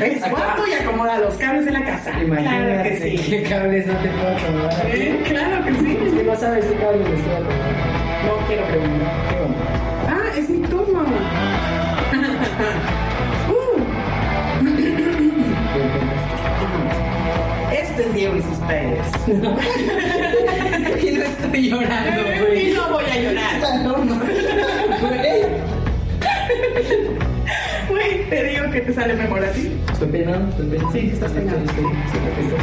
Es guapo y acomoda los cables de la casa. Imagínate Claro que sí. qué cables no te puedo acomodar. Eh, Claro que sí. Es que no sabes qué cables estoy acomodando. No quiero preguntar. ¿Qué onda? Ah, es mi turno. Uh, Este es Diego y sus padres. y no estoy llorando, güey. Y no voy a llorar. No, no. Güey, te digo que te sale mejor a ti. Estoy peinado, estoy peinado. Sí, estás peinado. Estoy- estoy- estoy- estoy-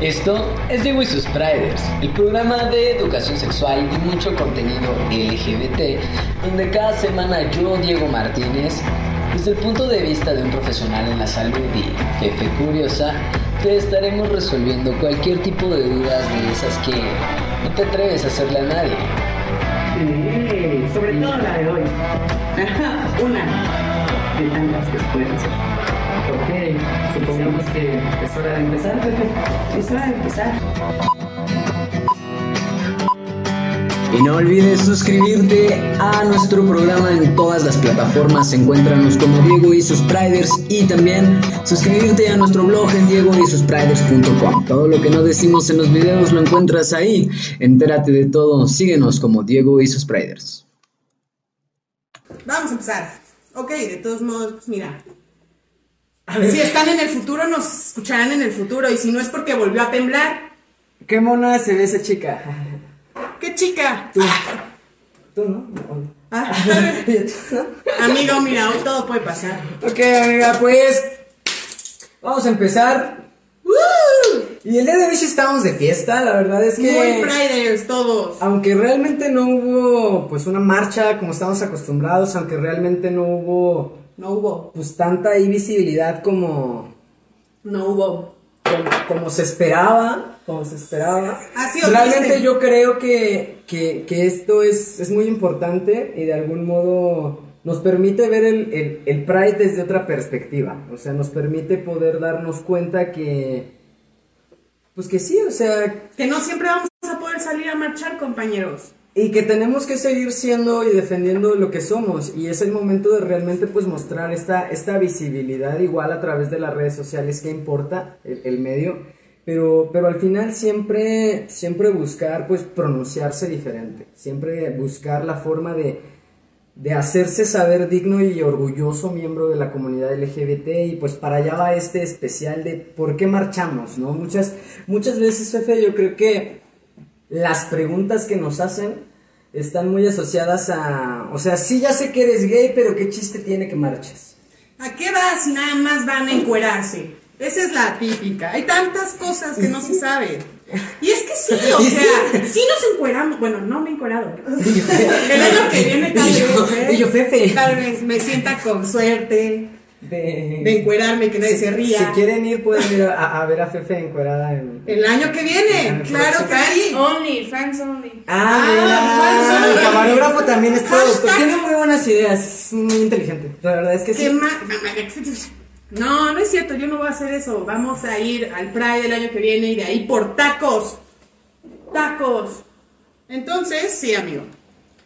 Esto es Diego y sus Priders, el programa de educación sexual y mucho contenido LGBT, donde cada semana yo, Diego Martínez, desde el punto de vista de un profesional en la salud y jefe curiosa, te estaremos resolviendo cualquier tipo de dudas de esas que no te atreves a hacerle a nadie. Sobre todo la de hoy. Una de tantas que pueden hacer. Ok, supongamos que es hora de empezar, Pepe. Es hora de empezar. Y no olvides suscribirte a nuestro programa en todas las plataformas. Encuéntranos como Diego y sus Priders y también suscribirte a nuestro blog en diegoysuspriders.com. Todo lo que no decimos en los videos lo encuentras ahí. Entérate de todo. Síguenos como Diego y sus Priders. Vamos a empezar. Ok, de todos modos, pues mira. Si están en el futuro, nos escucharán en el futuro. Y si no es porque volvió a temblar. ¿Qué mona se ve esa chica? ¡Qué chica! Tú, ¿no? Ah, amigo, mira, hoy todo puede pasar. Ok, amiga, pues vamos a empezar. Y el día de hoy sí estamos de fiesta, la verdad es que... Muy Priders, todos. Aunque realmente no hubo pues una marcha como estamos acostumbrados, aunque realmente no hubo No hubo. pues tanta visibilidad como, No hubo. como, como se esperaba, como se esperaba. Sido Realmente triste. yo creo que, que, que esto es, es muy importante y de algún modo nos permite ver el, el, el Pride desde otra perspectiva. O sea, nos permite poder darnos cuenta que, pues que sí, o sea, Que no siempre vamos a poder salir a marchar, compañeros. y que tenemos que seguir siendo y defendiendo lo que somos. Y es el momento de realmente pues mostrar esta, esta visibilidad igual a través de las redes sociales que importa el, el medio. Pero, pero al final siempre, siempre buscar pues pronunciarse diferente. Siempre buscar la forma de, de hacerse saber digno y orgulloso miembro de la comunidad LGBT y pues para allá va este especial de por qué marchamos, ¿no? Muchas, muchas veces, Fefe, yo creo que las preguntas que nos hacen están muy asociadas a, o sea, sí ya sé que eres gay, pero qué chiste tiene que marches. ¿A qué vas nada más van a encuerarse? Esa es la típica. Hay tantas cosas que no se saben. Y es que sí, o sea, sí nos encueramos. Bueno, no me he encuerado. El año que viene tal vez. ¿eh? y yo, Fefe. Tal vez me sienta con suerte De, de encuerarme, que nadie si, se ría. si quieren ir, pueden ir a, a ver a Fefe encuerada en... El año que viene, claro que sí. Only, fans only. Ah, Ah, mira, el camarógrafo también es productor. Tiene muy buenas ideas, es muy inteligente. La verdad es que ¿Qué sí. No, no es cierto, yo no voy a hacer eso. Vamos a ir al Pride el año que viene y de ahí por tacos. Tacos. Entonces, sí, amigo.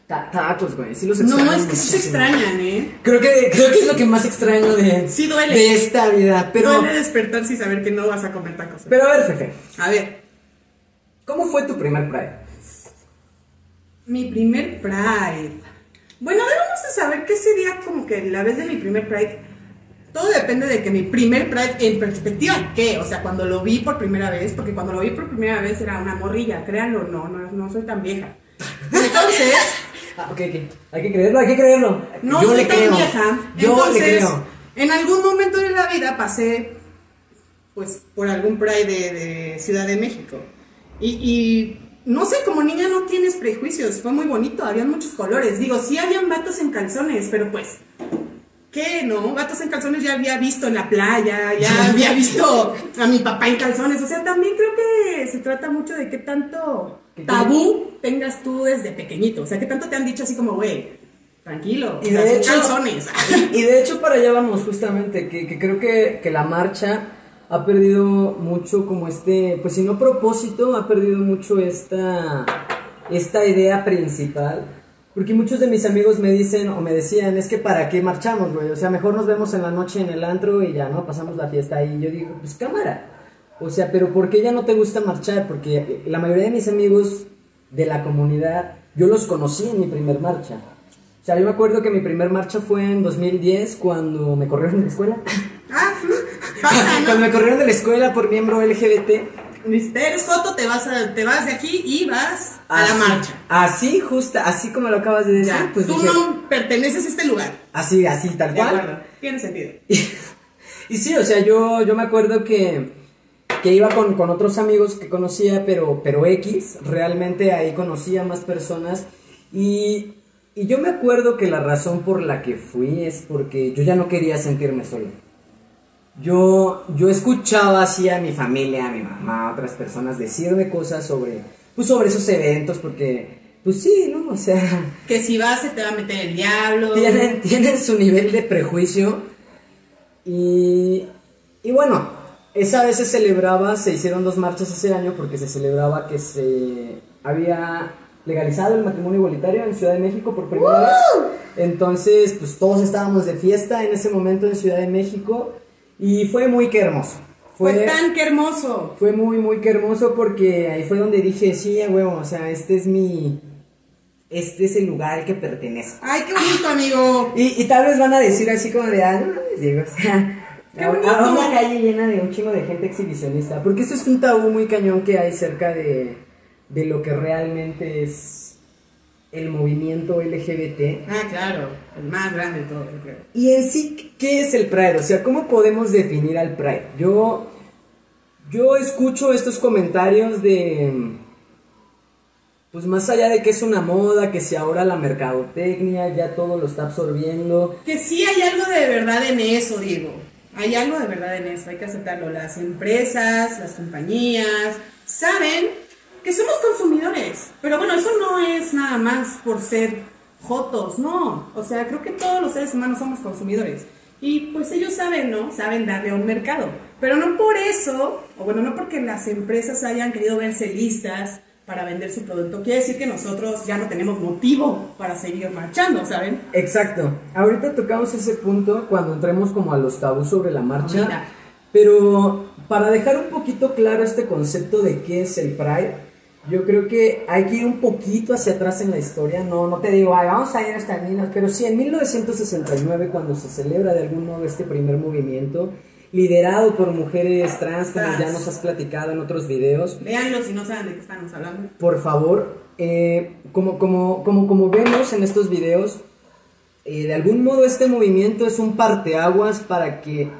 Ta- Tacos, güey, sí los No, extraño es que sí se extrañan, ¿eh? Creo que, creo que es lo que más extraño de, Sí duele. de esta vida. Pero, Duele despertarse y saber que no vas a comer tacos. pero a ver, Fefe, A ver, ¿cómo fue tu primer Pride? mi primer Pride. Bueno, debemos de saber que sería como que la vez de mi primer Pride. Todo depende de que mi primer Pride, en perspectiva, ¿qué? O sea, cuando lo vi por primera vez, porque cuando lo vi por primera vez era una morrilla, créanlo, no, no, no soy tan vieja. Entonces, Ah, ok, ok. Hay que creerlo, hay que creerlo. no Yo soy le tan creo. vieja. Yo Entonces, le creo. en algún momento de la vida pasé, pues, por algún Pride de, de Ciudad de México. Y, y no sé, como niña no tienes prejuicios, fue muy bonito, habían muchos colores. Digo, sí habían vatos en calzones, pero pues, ¿qué? ¿No? Vatos en calzones ya había visto en la playa, ya había visto a mi papá en calzones. O sea, también creo que se trata mucho de qué tanto ¿Qué tabú tengas tú desde pequeñito. O sea, qué tanto te han dicho así como, güey, tranquilo, Y de hecho- calzones. Y de hecho para allá vamos justamente, que, que creo que, que la marcha ha perdido mucho como este, pues si no propósito, ha perdido mucho esta, esta idea principal, Porque muchos de mis amigos me dicen o me decían, es que para qué marchamos, güey. O sea, mejor nos vemos en la noche en el antro y ya, ¿no? Pasamos la fiesta ahí. Y yo digo, pues cámara. O sea, pero ¿por qué ya no te gusta marchar? Porque la mayoría de mis amigos de la comunidad, yo los conocí en mi primer marcha. O sea, yo me acuerdo que mi primer marcha fue en 2010 cuando me corrieron de la escuela. Ah, cuando me corrieron de la escuela por miembro LGBT. Viste, Eres Joto, te vas, a- te vas de aquí y vas a la marcha. Así, justa, así como lo acabas de decir. Ya, pues tú dije, no perteneces a este lugar. Así, así, tal De cual. acuerdo. Tiene sentido. Y sí, o sea, yo, yo me acuerdo que, que iba con, con otros amigos que conocía, pero, pero X, realmente ahí conocía más personas. Y, y yo me acuerdo que la razón por la que fui es porque yo ya no quería sentirme solo. Yo, yo escuchaba así a mi familia, a mi mamá, a otras personas decirme cosas sobre, pues sobre esos eventos, porque, pues sí, ¿no? O sea, Que si vas se te va a meter el diablo. tienen, tienen su nivel de prejuicio. Y, y bueno, esa vez se celebraba, se hicieron dos marchas ese año porque se celebraba que se había legalizado el matrimonio igualitario en Ciudad de México por primera vez. Entonces, pues todos estábamos de fiesta en ese momento en Ciudad de México y fue muy que hermoso. Fue tan que hermoso. Fue muy, muy que hermoso porque ahí fue donde dije, sí, a huevo, o sea, este es mi... Este es el lugar al que pertenezco. Ay, qué bonito, amigo. Y, y tal vez van a decir así como de, ah, no mames, Diego, o sea, una calle llena de un chingo de gente exhibicionista. Porque eso es un tabú muy cañón que hay cerca de, de lo que realmente es el movimiento LGBT. Ah, claro. El más grande de todos, yo creo. Y en sí, ¿qué es el Pride? O sea, ¿cómo podemos definir al Pride? Yo, yo escucho estos comentarios de, pues más allá de que es una moda, que si ahora la mercadotecnia ya todo lo está absorbiendo. Que sí hay algo de verdad en eso, Diego. Hay algo de verdad en eso, hay que aceptarlo. Las empresas, las compañías, saben que somos consumidores. Pero bueno, eso no es nada más por ser jotos, no. O sea, creo que todos los seres humanos somos consumidores. Y pues ellos saben, ¿no? Saben darle a un mercado. Pero no por eso, o bueno, no porque las empresas hayan querido verse listas para vender su producto, quiere decir que nosotros ya no tenemos motivo para seguir marchando, ¿saben? Exacto. Ahorita tocamos ese punto cuando entremos como a los tabús sobre la marcha. Mira. Pero para dejar un poquito claro este concepto de qué es el Pride, yo creo que hay que ir un poquito hacia atrás en la historia. No, no te digo, "Ay, vamos a ir hasta mil-", pero sí en 1969 cuando se celebra de algún modo este primer movimiento liderado por mujeres trans, como ya nos has platicado en otros videos. Véanlo si no saben de qué estamos hablando. Por favor, eh, como, como, como, como vemos en estos videos, eh, de algún modo este movimiento es un parteaguas para que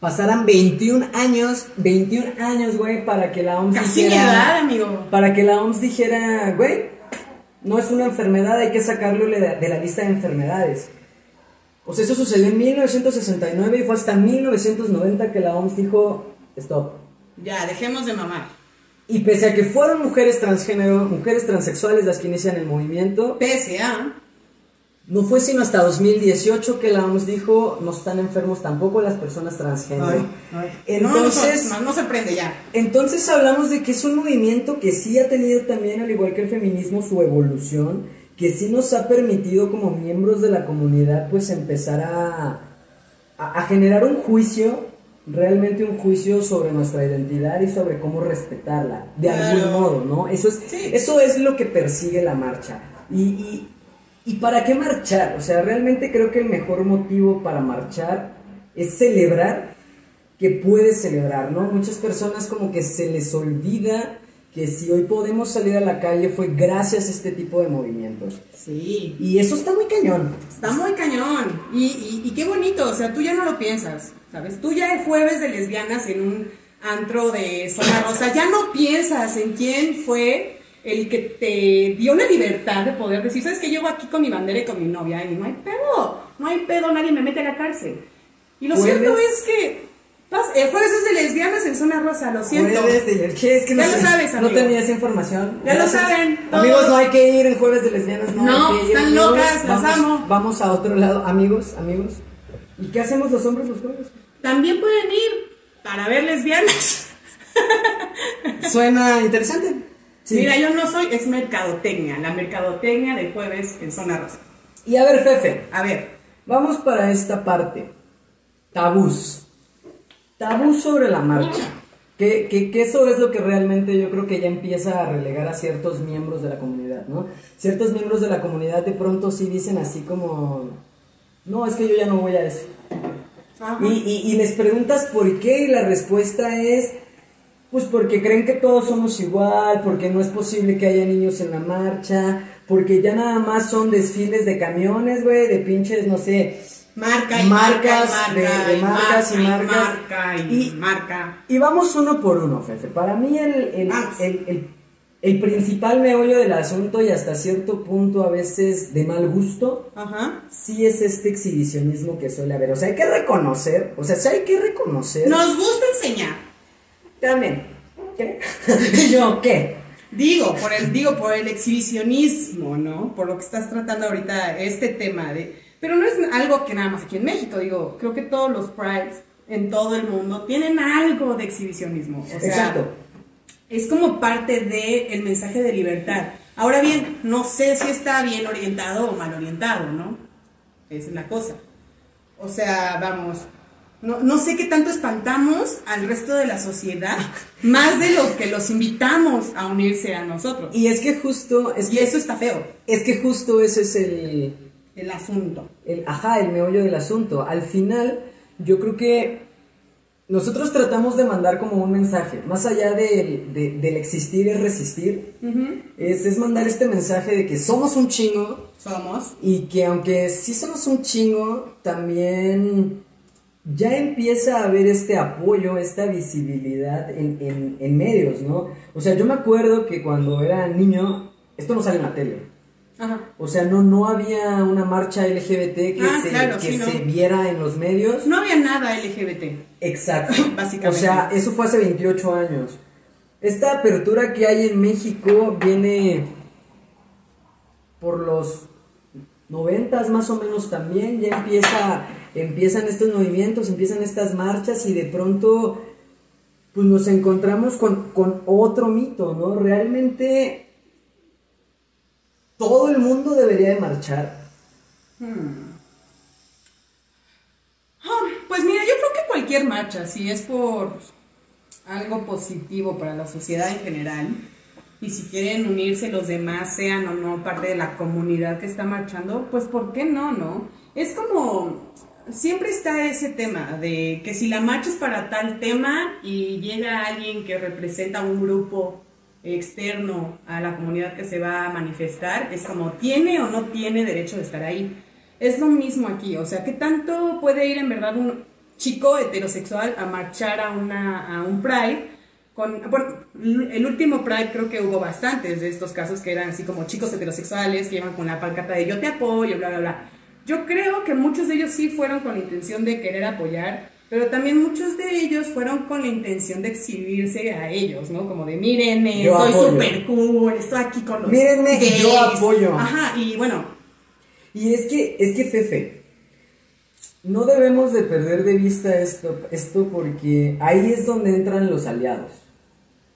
pasaran 21 años, 21 años, güey, para que la OMS Casi mi dijera, edad, amigo. para que la OMS dijera, güey, no es una enfermedad, hay que sacarlo de la, lista de enfermedades. O sea, eso sucedió en 1969 y fue hasta 1990 que la OMS dijo, stop. Ya, dejemos de mamar. Y pese a que fueron mujeres transgénero, mujeres transexuales las que inician el movimiento, PSA. No fue sino hasta 2018 que la OMS dijo no están enfermos tampoco las personas transgénero. Entonces, no, no, no sorprende ya. entonces hablamos de que es un movimiento que sí ha tenido también, al igual que el feminismo, su evolución, que sí nos ha permitido como miembros de la comunidad pues empezar a, a, a generar un juicio, realmente un juicio sobre nuestra identidad y sobre cómo respetarla, de algún Claro. modo, ¿no? Eso es, Sí. eso es lo que persigue la marcha. Y, y, ¿Y para qué marchar? O sea, realmente creo que el mejor motivo para marchar es celebrar que puedes celebrar, ¿no? Muchas personas como que se les olvida que si hoy podemos salir a la calle fue gracias a este tipo de movimientos. Sí. Y eso está muy cañón. Está muy cañón. Y, y, y qué bonito, o sea, tú ya no lo piensas, ¿sabes? Tú ya el jueves de lesbianas en un antro de zona rosa, ya no piensas en quién fue el que te dio la libertad de poder decir, ¿sabes que Llevo aquí con mi bandera y con mi novia y no hay pedo, no hay pedo, nadie me mete a la cárcel. Y lo Jueves. cierto es que el jueves es de lesbianas en zona rosa, lo siento. Jueves de- ¿Qué es que no Ya lo sé, sabes, No amigo. tenía esa información. Ya lo saben, todos. Amigos, no hay que ir en jueves de lesbianas. No, No, hay que ir, están amigos. locas, las vamos, amo. Vamos a otro lado, amigos, amigos. ¿Y qué hacemos los hombres los jueves? También pueden ir para ver lesbianas. Suena interesante. Sí. Mira, yo no soy, es mercadotecnia, la mercadotecnia de jueves en Zona Rosa. Y a ver, Fefe, A ver, vamos para esta parte. Tabús. Tabús sobre la marcha. Que, que, que eso es lo que realmente yo creo que ya empieza a relegar a ciertos miembros de la comunidad, ¿no? Ciertos miembros de la comunidad de pronto sí dicen así como, no, es que yo ya no voy a eso. Y, y, y les preguntas por qué y la respuesta es, pues porque creen que todos somos igual, porque no es posible que haya niños en la marcha, porque ya nada más son desfiles de camiones, güey, de pinches, no sé, marca y Marcas, marca, y de- de y marcas y marca, marcas. marca y, Y- marca. Y vamos uno por uno, Fefe. Para mí el, el, Vamos. el, el- el principal meollo del asunto y hasta cierto punto a veces de mal gusto, Ajá. sí es este exhibicionismo que suele haber. O sea, hay que reconocer, o sea, sí hay que reconocer. Nos gusta enseñar. También. ¿Qué? ¿Y yo qué? Digo, por el, digo, por el exhibicionismo, ¿no? Por lo que estás tratando ahorita, este tema de... Pero no es algo que nada más aquí en México, digo, creo que todos los prides en todo el mundo tienen algo de exhibicionismo. O sea, Exacto. es como parte del mensaje de libertad. Ahora bien, no sé si está bien orientado o mal orientado, ¿no? Esa es la cosa. O sea, vamos, no, no sé qué tanto espantamos al resto de la sociedad, más de lo que los invitamos a unirse a nosotros. Y, Y es que justo, es que, eso está feo, es que justo ese es el, el asunto. el, ajá, el meollo del asunto. Al final, yo creo que nosotros tratamos de mandar como un mensaje, más allá del, de- del existir es resistir, es, es mandar este mensaje de que somos un chingo Somos. y que aunque sí somos un chingo, también ya empieza a haber este apoyo, esta visibilidad en, en- en medios, ¿no? O sea, yo me acuerdo que cuando era niño, esto no sale en la tele. Ajá. O sea, no, no había una marcha LGBT que, Ah, se, claro, que sí, ¿no? se viera en los medios. No había nada LGBT. Exacto. Básicamente. O sea, eso fue hace 28 años. Esta apertura que hay en México viene por los 90 más o menos también. Ya empieza, empiezan estos movimientos, empiezan estas marchas y de pronto pues nos encontramos con, con otro mito, ¿no? Realmente todo el mundo debería de marchar. Ah, Pues mira, yo creo que cualquier marcha, si es por algo positivo para la sociedad en general, y si quieren unirse los demás, sean o no parte de la comunidad que está marchando, pues ¿por qué no, no? Es como, siempre está ese tema de que si la marcha es para tal tema y llega alguien que representa un grupo externo a la comunidad que se va a manifestar, es como, ¿tiene o no tiene derecho de estar ahí? Es lo mismo aquí, o sea, ¿qué tanto puede ir en verdad un chico heterosexual a marchar a, una, a un Pride? Con, el último Pride creo que hubo bastantes de estos casos que eran así como chicos heterosexuales que iban con la pancarta de yo te apoyo, bla, bla, bla. Yo creo que muchos de ellos sí fueron con la intención de querer apoyar, pero también muchos de ellos fueron con la intención de exhibirse a ellos, ¿no? Como de mírenme, Yo soy súper cool, estoy aquí con los Mírenme y yo gays". apoyo. Ajá, y bueno, Y es que, es que Fefe, no debemos de perder de vista esto, esto porque ahí es donde entran los aliados,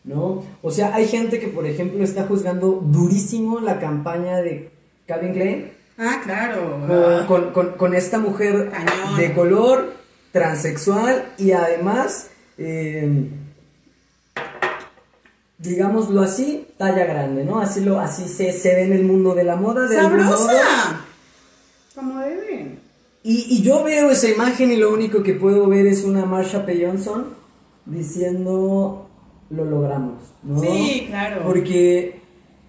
¿no? O sea, hay gente que, por ejemplo, está juzgando durísimo la campaña de Calvin Klein ah, claro. con, con- con- con esta mujer Cañón. de color, transexual y además, eh, digámoslo así, talla grande, ¿no? Así, lo, así se, se ve en el mundo de la moda. De. ¡Sabrosa! Como deben. Y, y yo veo esa imagen y lo único que puedo ver es una Marsha P. Johnson diciendo lo logramos, ¿no? Sí, claro. Porque,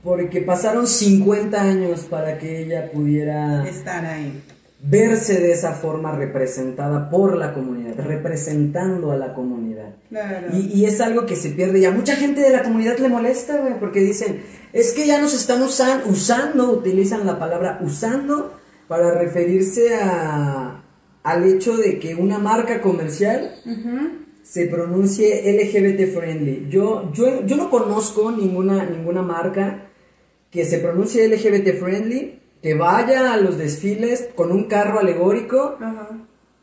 porque pasaron 50 años para que ella pudiera Estar ahí. verse de esa forma representada por la comunidad, representando a la comunidad. Claro. Y, y es algo que se pierde y a mucha gente de la comunidad le molesta, güey, porque dicen, es que ya nos están usan- usando, utilizan la palabra usando para referirse a, al hecho de que una marca comercial se pronuncie LGBT friendly. Yo, yo, yo no conozco ninguna, ninguna marca que se pronuncie LGBT friendly, que vaya a los desfiles con un carro alegórico Ajá.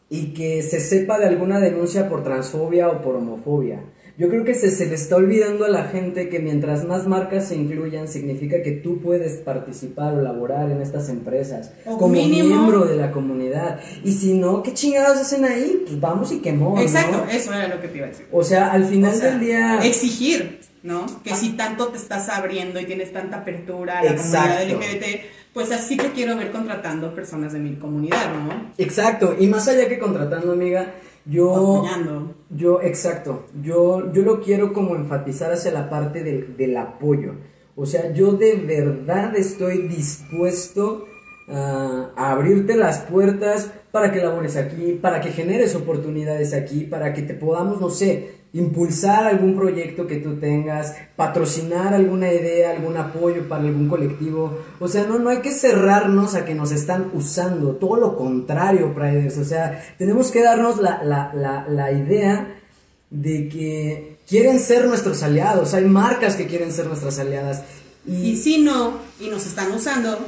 y que se sepa de alguna denuncia por transfobia o por homofobia. Yo creo que se, se le está olvidando a la gente que mientras más marcas se incluyan, significa que tú puedes participar o laborar en estas empresas O como mínimo- miembro de la comunidad. Y si no, ¿qué chingados hacen ahí? Pues vamos y quemó. ¿no? Exacto, eso era lo que te iba a decir. O sea, al final O sea, del día. exigir, ¿no? Que si tanto te estás abriendo y tienes tanta apertura a la Exacto. comunidad LGBT, pues así te quiero ver contratando personas de mi comunidad, ¿no? Exacto. Y más allá que contratando, amiga, yo. Apoyando. Yo, exacto. Yo, yo lo quiero como enfatizar hacia la parte del, del apoyo. O sea, yo de verdad estoy dispuesto a, a abrirte las puertas para que labores aquí, para que generes oportunidades aquí, para que te podamos, no sé, impulsar algún proyecto que tú tengas, patrocinar alguna idea, algún apoyo para algún colectivo. O sea, no, no hay que cerrarnos a que nos están usando, todo lo contrario, Priders. O sea, tenemos que darnos la, la, la, la idea de que quieren ser nuestros aliados, hay marcas que quieren ser nuestras aliadas. Y si no, y nos están usando,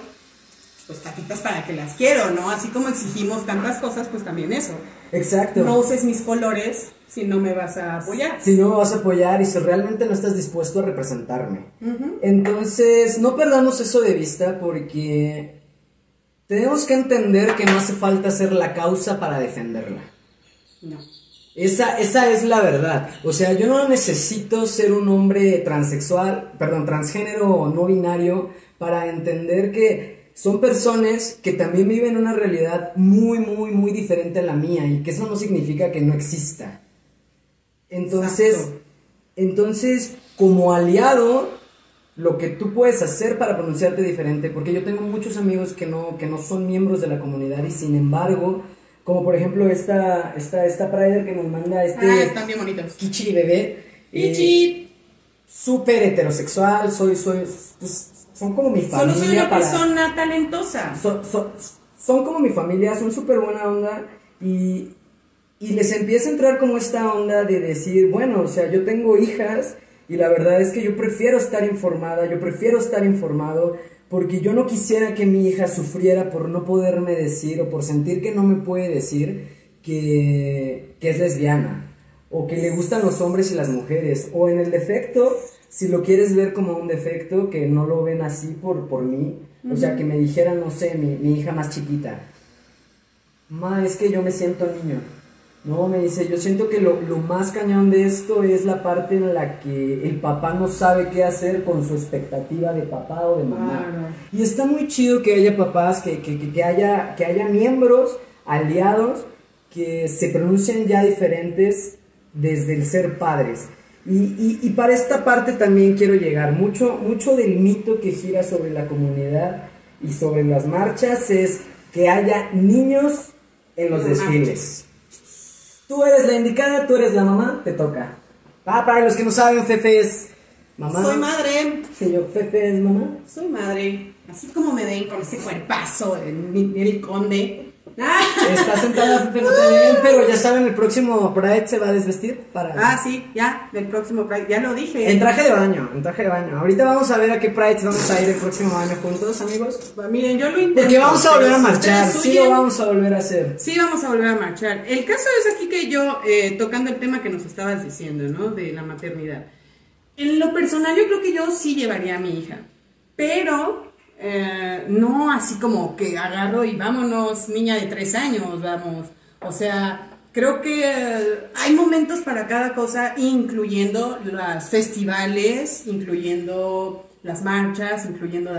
pues tapitas para que las quiero, ¿no? Así como exigimos tantas cosas, pues también eso. Exacto. No uses mis colores si no me vas a apoyar. si no me vas a apoyar y si realmente no estás dispuesto a representarme. Ujú. Entonces, no perdamos eso de vista porque tenemos que entender que no hace falta ser la causa para defenderla. No. Esa, esa es la verdad. O sea, yo no necesito ser un hombre transexual, perdón, transgénero o no binario para entender que son personas que también viven una realidad muy, muy, muy diferente a la mía y que eso no significa que no exista. Entonces, Exacto. entonces, como aliado, lo que tú puedes hacer para pronunciarte diferente, porque yo tengo muchos amigos que no, que no son miembros de la comunidad y sin embargo, como por ejemplo esta, esta, esta Prider que nos manda este Ah, están bien bonitos. Kichi bebé. eh, Pichi, Súper heterosexual, soy, soy, pues, son como mi solo familia soy una para... persona talentosa. Son, son- son como mi familia, son súper buena onda y, y les empieza a entrar como esta onda de decir, bueno, o sea, yo tengo hijas y la verdad es que yo prefiero estar informada, yo prefiero estar informado porque yo no quisiera que mi hija sufriera por no poderme decir o por sentir que no me puede decir que, que es lesbiana o que le gustan los hombres y las mujeres o en el defecto, si lo quieres ver como un defecto, que no lo ven así por, por mí, o sea, que me dijera, no sé, mi, mi hija más chiquita, ma, es que yo me siento niño. No, me dice, yo siento que lo, lo más cañón de esto es la parte en la que el papá no sabe qué hacer con su expectativa de papá o de mamá. Y está muy chido que haya papás, que, que, que, que haya, que haya miembros, aliados, que se pronuncien ya diferentes desde el ser padres. Y, y, y para esta parte también quiero llegar. Mucho, mucho del mito que gira sobre la comunidad y sobre las marchas es que haya niños en los desfiles. Tú eres la indicada, tú eres la mamá, te toca. Ah, para los que no saben, Fefe es mamá. Soy madre, Sí, yo, Fefe es mamá. soy madre. Así como me den con ese cuerpazo de Miguel Conde. Ah, Está sentada Fefe, no te ven, pero ya saben, el próximo Pride se va a desvestir para... ah, sí, ya, del próximo Pride, ya lo dije. En traje de baño, en traje de baño. Ahorita vamos a ver a qué Pride vamos a ir el próximo año juntos, amigos. Miren, yo lo intento. Porque vamos a volver a marchar, sí lo vamos a volver a hacer. Sí, vamos a volver a marchar. El caso es aquí que yo, eh, tocando el tema que nos estabas diciendo, ¿no? De la maternidad. En lo personal, yo creo que yo sí llevaría a mi hija. Pero eh, no así como que agarro y vámonos, niña de tres años, vamos. O sea, creo que eh, hay momentos para cada cosa, incluyendo los festivales, incluyendo las marchas, incluyendo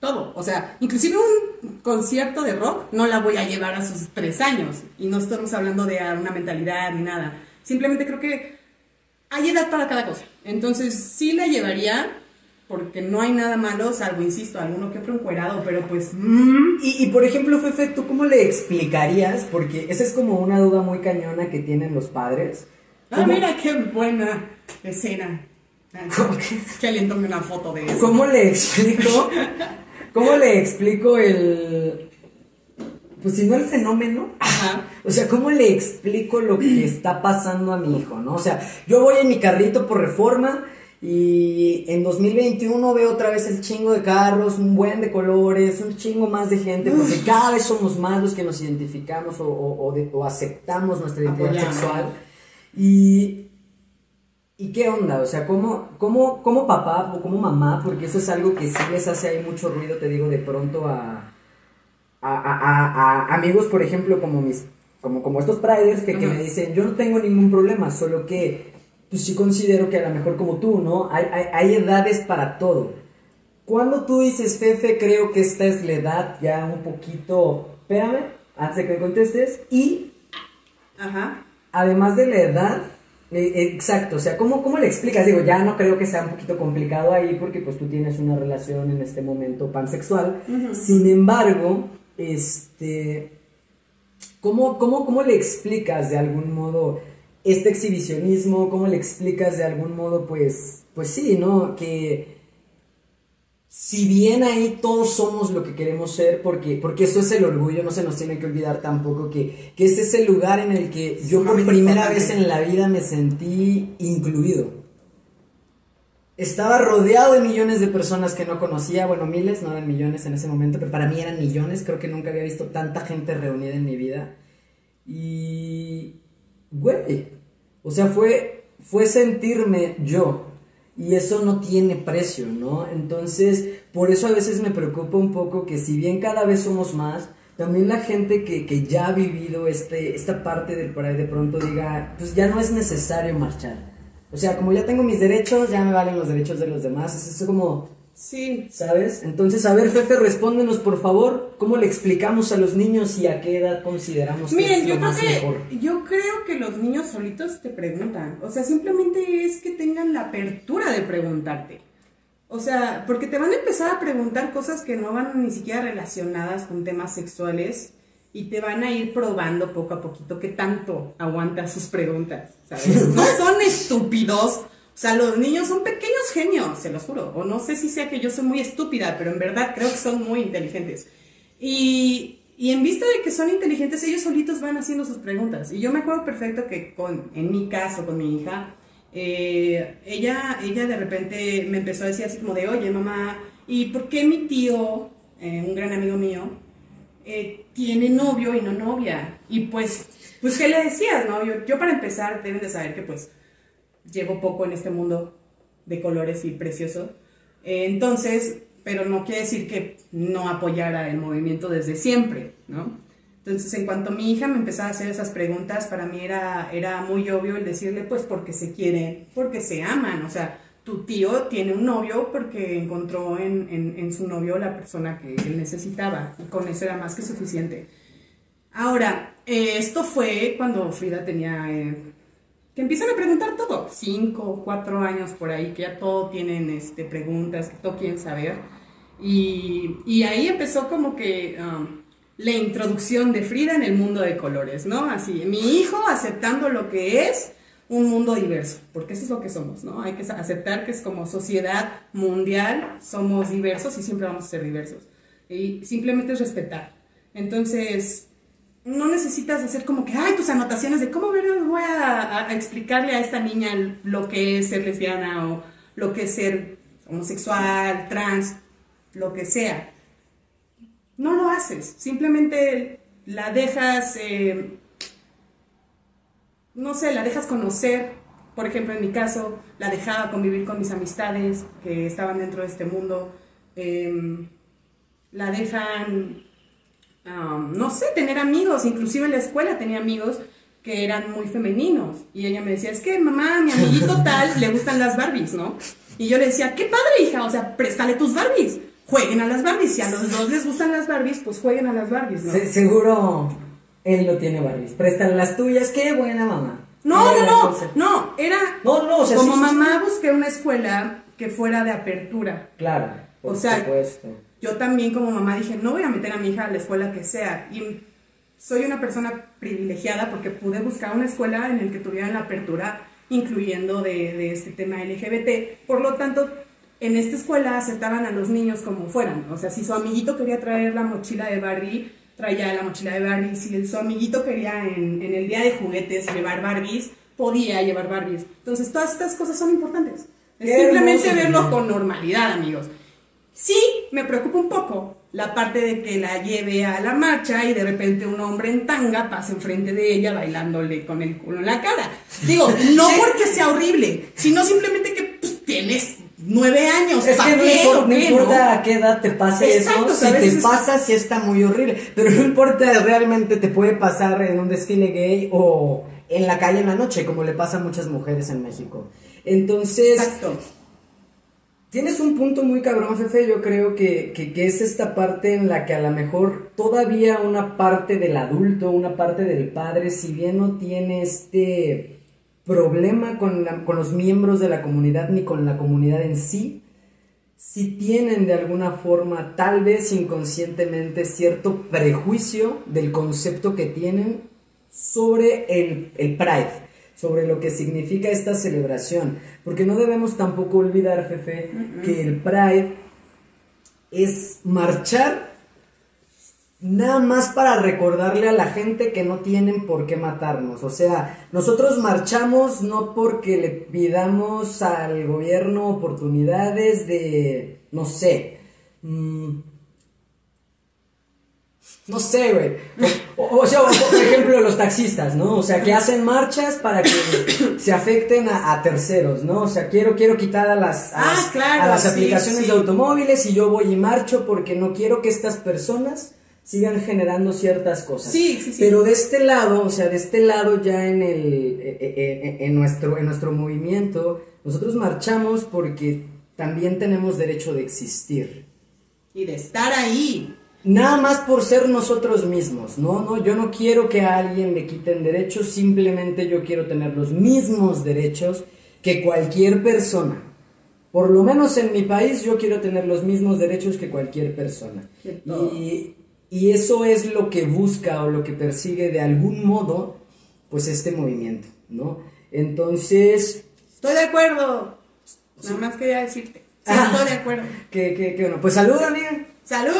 todo. O sea, inclusive un concierto de rock no la voy a llevar a sus tres años. Y no estamos hablando de una mentalidad ni nada. Simplemente creo que hay edad para cada cosa. Entonces sí la llevaría porque no hay nada malo, salvo, insisto, alguno que otro encuerado, pero pues... mm, Y, y, por ejemplo, Fefe, ¿tú cómo le explicarías? Porque esa es como una duda muy cañona que tienen los padres. ah, ¿Cómo- mira qué buena escena. Ah, ¿Cómo que- Que alguien tome una foto de eso. ¿Cómo le explico? ¿Cómo le explico el... Pues si no el fenómeno, Ajá. O sea, ¿cómo le explico lo que está pasando a mi hijo, no? O sea, yo voy en mi carrito por reforma y en 2021 veo otra vez el chingo de carros, un buen de colores, un chingo más de gente, porque cada vez somos más los que nos identificamos o, o- o de- o aceptamos nuestra identidad Apoyamos. sexual. Y, ¿Y qué onda? O sea, ¿cómo, cómo, cómo papá o como mamá? Porque eso es algo que sí les hace ahí mucho ruido, te digo, de pronto a, a, a, a amigos, por ejemplo, como mis como, como estos priders que, que me dicen, yo no tengo ningún problema, solo que pues sí considero que a lo mejor como tú, ¿no? Hay, hay, hay edades para todo. Cuando tú dices, Fefe, creo que esta es la edad ya un poquito... Espérame, antes de que me contestes. Y... Ajá. Además de la edad, eh, exacto, o sea, ¿cómo, ¿cómo le explicas? Digo, ya no creo que sea un poquito complicado ahí porque pues tú tienes una relación en este momento pansexual. Sin embargo, este ¿Cómo, cómo, cómo le explicas de algún modo este exhibicionismo? ¿Cómo le explicas de algún modo, pues, pues sí, ¿no? Que si bien ahí todos somos lo que queremos ser, porque, porque eso es el orgullo, no se nos tiene que olvidar tampoco que, que ese es el lugar en el que yo por primera vez en la vida me sentí incluido estaba rodeado de millones de personas que no conocía, bueno, miles, no eran millones en ese momento, pero para mí eran millones, creo que nunca había visto tanta gente reunida en mi vida. Y, güey, o sea, fue, fue sentirme yo. Y eso no tiene precio, ¿no? Entonces, por eso a veces me preocupa un poco que si bien cada vez somos más, también la gente que, que ya ha vivido este, esta parte del por ahí de pronto diga, pues ya no es necesario marchar o sea, como ya tengo mis derechos, ya me valen los derechos de los demás. Es eso como... Sí. ¿Sabes? Entonces, a ver, Fefe, respóndenos, por favor, ¿cómo le explicamos a los niños y a qué edad consideramos que es lo más mejor? Yo creo que los niños solitos te preguntan. O sea, simplemente es que tengan la apertura de preguntarte. O sea, porque te van a empezar a preguntar cosas que no van ni siquiera relacionadas con temas sexuales y te van a ir probando poco a poquito qué tanto aguantas sus preguntas, ¿sabes? No son estúpidos. O sea, los niños son pequeños genios, se los juro. O no sé si sea que yo soy muy estúpida, pero en verdad creo que son muy inteligentes. Y, y en vista de que son inteligentes, ellos solitos van haciendo sus preguntas. Y yo me acuerdo perfecto que con, en mi caso, con mi hija, eh, ella, ella de repente me empezó a decir así como de, oye mamá, ¿y por qué mi tío, eh, un gran amigo mío, eh, tiene novio y no novia. Y pues, pues, ¿qué le decías, no? Yo, para empezar, deben de saber que pues llevo poco en este mundo de colores y precioso. Entonces, pero no quiere decir que no apoyara el movimiento desde siempre, ¿no? Entonces, en cuanto mi hija me empezaba a hacer esas preguntas, para mí era, era muy obvio el decirle, pues, porque se quieren, porque se aman, o sea, tu tío tiene un novio porque encontró en, su novio la persona que él necesitaba y con eso era más que suficiente. Ahora, eh, esto fue cuando Frida tenía, eh, que empiezan a preguntar todo, cinco, cuatro años por ahí, que ya todo tienen este, preguntas, que todo quieren saber. Y, ahí empezó como que um, la introducción de Frida en el mundo de colores, ¿no? Así, mi hijo aceptando lo que es un mundo diverso, porque eso es lo que somos, ¿no? Hay que aceptar que es como sociedad mundial, somos diversos y siempre vamos a ser diversos. Y simplemente es respetar. Entonces, no necesitas hacer como que, ay, tus anotaciones de cómo voy a, explicarle a esta niña lo que es ser lesbiana o lo que es ser homosexual, trans, lo que sea. No lo haces, simplemente la dejas... Eh, no sé, la dejas conocer. Por ejemplo, en mi caso, la dejaba convivir con mis amistades que estaban dentro de este mundo. Em, la dejan, no sé, tener amigos. Inclusive en la escuela tenía amigos que eran muy femeninos. Y ella me decía, es que mamá, mi amiguito tal, le gustan las Barbies, ¿no? Y yo le decía, qué padre, hija, o sea, préstale tus Barbies. Jueguen a las Barbies. Si a los dos les gustan las Barbies, pues jueguen a las Barbies, ¿no? seguro él no tiene Barbies. Préstale las tuyas, qué buena mamá. No, no, no, no, era no, no, o sea, como mamá busqué una escuela que fuera de apertura. Claro, por o sea, yo también como mamá dije, no voy a meter a mi hija a la escuela que sea. Y soy una persona privilegiada porque pude buscar una escuela en la que tuviera la apertura, incluyendo de, de este tema LGBT. Por lo tanto, en esta escuela aceptaban a los niños como fueran. O sea, si su amiguito quería traer la mochila de Barbie, traía la mochila de Barbie. Si su amiguito quería en, el día de juguetes llevar Barbies, podía llevar Barbies. Entonces, todas estas cosas son importantes. Es simplemente verlo con normalidad, amigos. Sí, me preocupa un poco la parte de que la lleve a la marcha y de repente un hombre en tanga pasa enfrente de ella bailándole con el culo en la cara. Digo, no porque sea horrible, sino simplemente que pues, tienes nueve años. Es ¿pa' que no, qué, importa, no a qué edad te pase Exacto, eso, si te Es- pasa, sí está muy horrible. Pero no importa, realmente te puede pasar en un desfile gay o en la calle en la noche, como le pasa a muchas mujeres en México. Entonces, Exacto. Tienes un punto muy cabrón, Fefe. Yo creo que, que, es esta parte en la que a lo mejor todavía una parte del adulto, una parte del padre, si bien no tiene este problema con, con los miembros de la comunidad ni con la comunidad en sí, si tienen de alguna forma, tal vez inconscientemente, cierto prejuicio del concepto que tienen sobre el, el Pride, sobre lo que significa esta celebración. Porque no debemos tampoco olvidar, Fefe, que el Pride es marchar nada más para recordarle a la gente que no tienen por qué matarnos. O sea, nosotros marchamos no porque le pidamos al gobierno oportunidades de, no sé, mm, no sé, güey. O, o sea, o, por ejemplo, los taxistas, ¿no? O sea, que hacen marchas para que se afecten a, a terceros, ¿no? O sea, quiero, quiero quitar a las, a Ah, las, claro, a las sí, aplicaciones sí. de automóviles y yo voy y marcho porque no quiero que estas personas sigan generando ciertas cosas. Sí, sí, sí. Pero de este lado, o sea, de este lado ya en el eh, eh, eh, en nuestro en nuestro movimiento, nosotros marchamos porque también tenemos derecho de existir. Y de estar ahí. Nada más por ser nosotros mismos, ¿no? no Yo no quiero que a alguien le quiten derechos, simplemente yo quiero tener los mismos derechos que cualquier persona. Por lo menos en mi país yo quiero tener los mismos derechos que cualquier persona. Y, y eso es lo que busca o lo que persigue de algún modo, pues este movimiento, ¿no? Entonces, Estoy de acuerdo. Nada más quería decirte. Sí, Ah. estoy de acuerdo. que, que, que bueno, pues saluda, amiga. ¡Salud!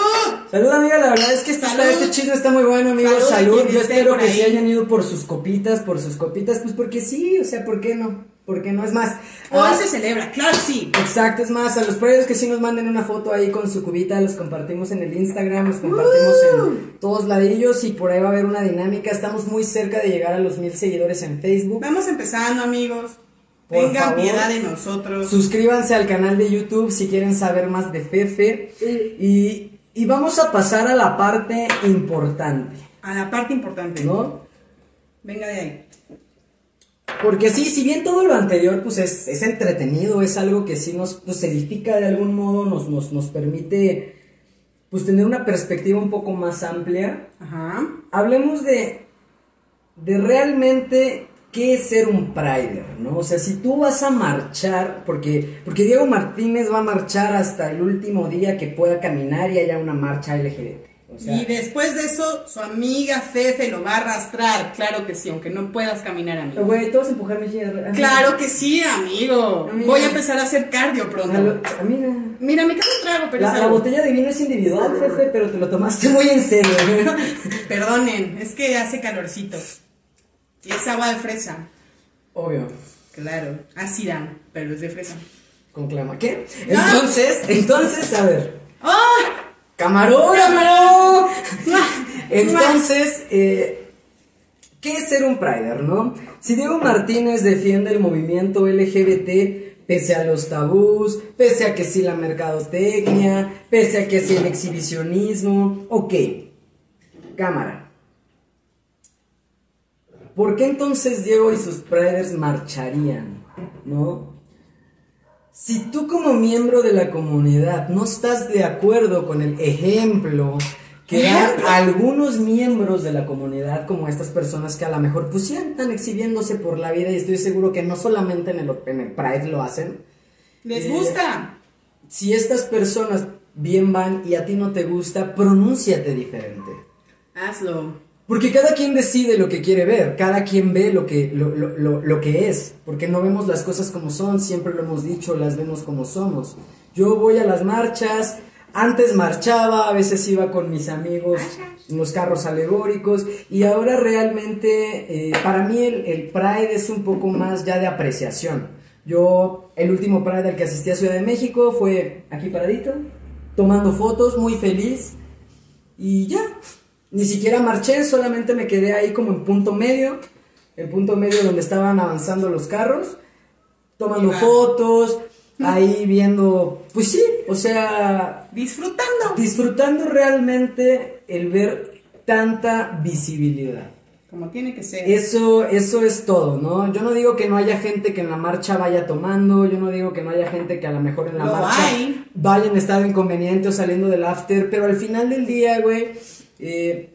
Salud amiga, la verdad es que este, este chisme está muy bueno, amigos. Salud yo espero que se hayan ido por sus copitas, por sus copitas, pues porque sí, o sea, ¿por qué no? ¿Por qué no? Es más, Hoy ah, se celebra, claro, sí. exacto, es más, a los players que sí nos manden una foto ahí con su cubita, los compartimos en el Instagram, los compartimos Uh. en todos ladillos y por ahí va a haber una dinámica. Estamos muy cerca de llegar a los mil seguidores en Facebook. Vamos empezando, amigos. Por Tengan favor. piedad de nosotros. Suscríbanse al canal de YouTube si quieren saber más de Fefe. Y, y vamos a pasar a la parte importante, A la parte importante. ¿no? Venga de ahí. Porque sí, si bien todo lo anterior pues es, es entretenido, es algo que sí nos pues, edifica de algún modo, nos, nos, nos permite pues tener una perspectiva un poco más amplia, Ajá. hablemos de, de realmente qué es ser un Prider, ¿no? O sea, si tú vas a marchar, porque, porque Diego Martínez va a marchar hasta el último día que pueda caminar y haya una marcha LGBT. O sea, y después de eso, su amiga Fefe lo va a arrastrar. Claro que sí, aunque no puedas caminar, amigo. Güey, todos empujar mi. Claro que sí, amigo. Amiga. Voy a empezar a hacer cardio pronto. Amiga. Mira, me queda un trago, pero La, la botella de vino es individual, Fefe, pero te lo tomaste muy en serio. Perdonen, es que hace calorcito. Y es agua de fresa. Obvio. Claro, ácida, pero es de fresa. Con clama. ¿Qué? Ah. Entonces, entonces, a ver. ¡Ah! ¡Camarógrafo! Entonces, eh, ¿qué es ser un Prider, no? Si Diego Martínez defiende el movimiento LGBT, pese a los tabús, pese a que sí la mercadotecnia, pese a que sí el exhibicionismo, ok, cámara. ¿Por qué entonces Diego y sus Priders marcharían, no? Si tú como miembro de la comunidad no estás de acuerdo con el ejemplo que dan algunos miembros de la comunidad, como estas personas que a lo mejor pues están exhibiéndose por la vida y estoy seguro que no solamente en el, en el Pride lo hacen, ¿Les Eh, gusta? si estas personas bien van y a ti no te gusta, pronúnciate diferente. Hazlo. Porque cada quien decide lo que quiere ver, cada quien ve lo que, lo, lo- lo- lo que es, porque no vemos las cosas como son, siempre lo hemos dicho, las vemos como somos. Yo voy a las marchas, antes marchaba, a veces iba con mis amigos en los carros alegóricos, y ahora realmente eh, para mí el, el Pride es un poco más ya de apreciación. Yo, el último Pride al que asistí a Ciudad de México fue aquí paradito, tomando fotos, muy feliz. Y ya, ni siquiera marché, solamente me quedé ahí como en punto medio, el punto medio donde estaban avanzando los carros, tomando Iba. fotos, ahí viendo, pues sí, o sea, Disfrutando. disfrutando realmente el ver tanta visibilidad. Como tiene que ser. Eso, eso es todo, ¿no? Yo no digo que no haya gente que en la marcha vaya tomando, yo no digo que no haya gente que a lo mejor en la Lo marcha hay. vaya en estado inconveniente o saliendo del after, pero al final del día, güey, eh,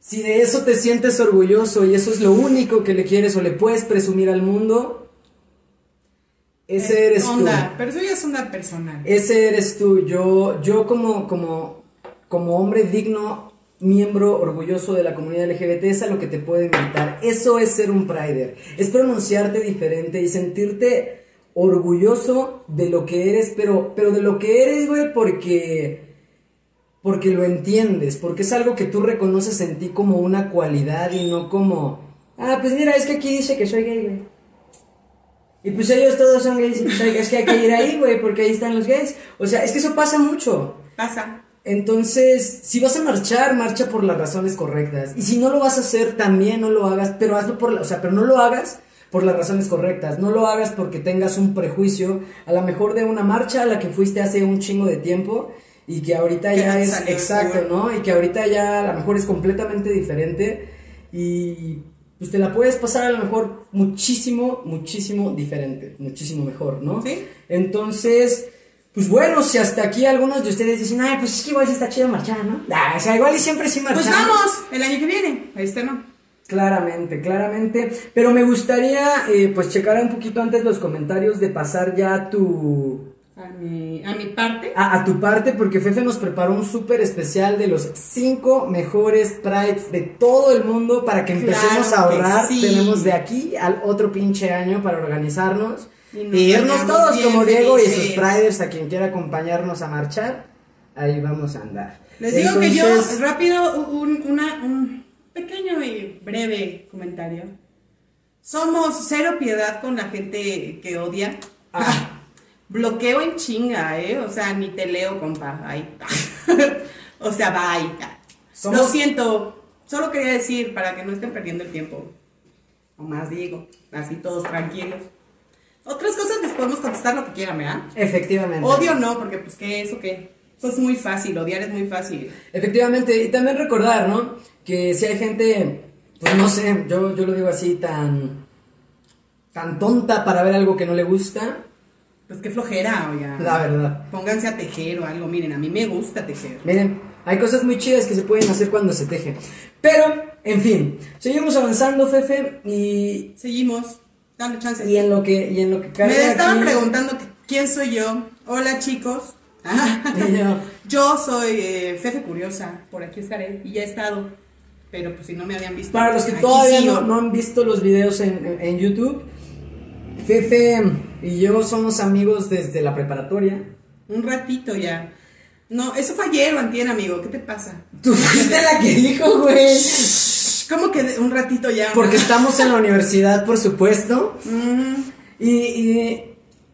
si de eso te sientes orgulloso y eso es lo único que le quieres o le puedes presumir al mundo, ese eres tú. onda, Pero eso ya es onda personal. Ese eres tú. Yo, yo como, como, como hombre digno, miembro orgulloso de la comunidad LGBT, es a lo que te puedo invitar. Eso es ser un prider. Es pronunciarte diferente y sentirte orgulloso de lo que eres, pero, pero de lo que eres, güey, porque, porque lo entiendes, porque es algo que tú reconoces en ti como una cualidad y no como, ah, pues mira, es que aquí dice que soy gay, güey. Y pues ellos todos son gays, y pues es que hay que ir ahí, güey, porque ahí están los gays. O sea, es que eso pasa mucho. Pasa. Entonces, si vas a marchar, marcha por las razones correctas. Y si no lo vas a hacer, también no lo hagas, pero hazlo por la, o sea, pero no lo hagas por las razones correctas. No lo hagas porque tengas un prejuicio, a lo mejor de una marcha a la que fuiste hace un chingo de tiempo y que ahorita Que ya es exacto. ¿no? Y que ahorita ya a lo mejor es completamente diferente y pues te la puedes pasar a lo mejor muchísimo, muchísimo diferente, muchísimo mejor, ¿no? Sí. Entonces, pues bueno, si hasta aquí algunos de ustedes dicen, ay, pues es que igual sí está chido marchar, ¿no? Ah, o sea, igual y siempre sí marchamos. Pues vamos, el año que viene. Este no. Claramente, claramente. Pero me gustaría, eh, pues, checar un poquito antes los comentarios de pasar ya tu, A mi, a mi parte. a, a tu parte, porque Fefe nos preparó un súper especial de los cinco mejores prides de todo el mundo para que empecemos Claro a ahorrar. sí. Tenemos de aquí al otro pinche año para organizarnos Y y, nos irnos todos como Diego y sus priders a quien quiera acompañarnos a marchar. Ahí vamos a andar. Les digo que yo, rápido, un, una, un pequeño y breve comentario. Somos cero piedad con la gente que odia. Ah. Bloqueo en chinga, ¿eh? O sea, ni te leo, compa. Ay. o sea, bye. Somos- Lo siento. Solo quería decir para que no estén perdiendo el tiempo. O más digo, así todos tranquilos. Otras cosas les podemos contestar lo que quieran, ¿verdad? Efectivamente. Odio no, porque pues qué, eso qué. Eso es muy fácil, odiar es muy fácil. Efectivamente, y también recordar, ¿no? Que si hay gente, pues no sé, yo, yo lo digo así, tan, tan tonta para ver algo que no le gusta, Pues qué flojera, oiga. la verdad. Pónganse a tejer o algo. Miren, a mí me gusta tejer. Miren, hay cosas muy chidas que se pueden hacer cuando se teje. Pero, en fin, seguimos avanzando, Fefe, y, Seguimos. Dale chance. y en lo que, y en lo que me estaban aquí- preguntando quién soy yo. Hola, chicos. Yo, Yo soy eh, Fefe Curiosa. Por aquí estaré. Y ya he estado. Pero pues si no me habían visto. Para los que todavía no, no han visto los videos en- en YouTube, Fefe y yo somos amigos desde la preparatoria. Un ratito ya. No, eso fue ayer o antier, amigo. ¿Qué te pasa? Tú fuiste la que dijo, güey. ¿Cómo que un ratito ya? Porque estamos en la universidad, por supuesto. Mm, Y, y,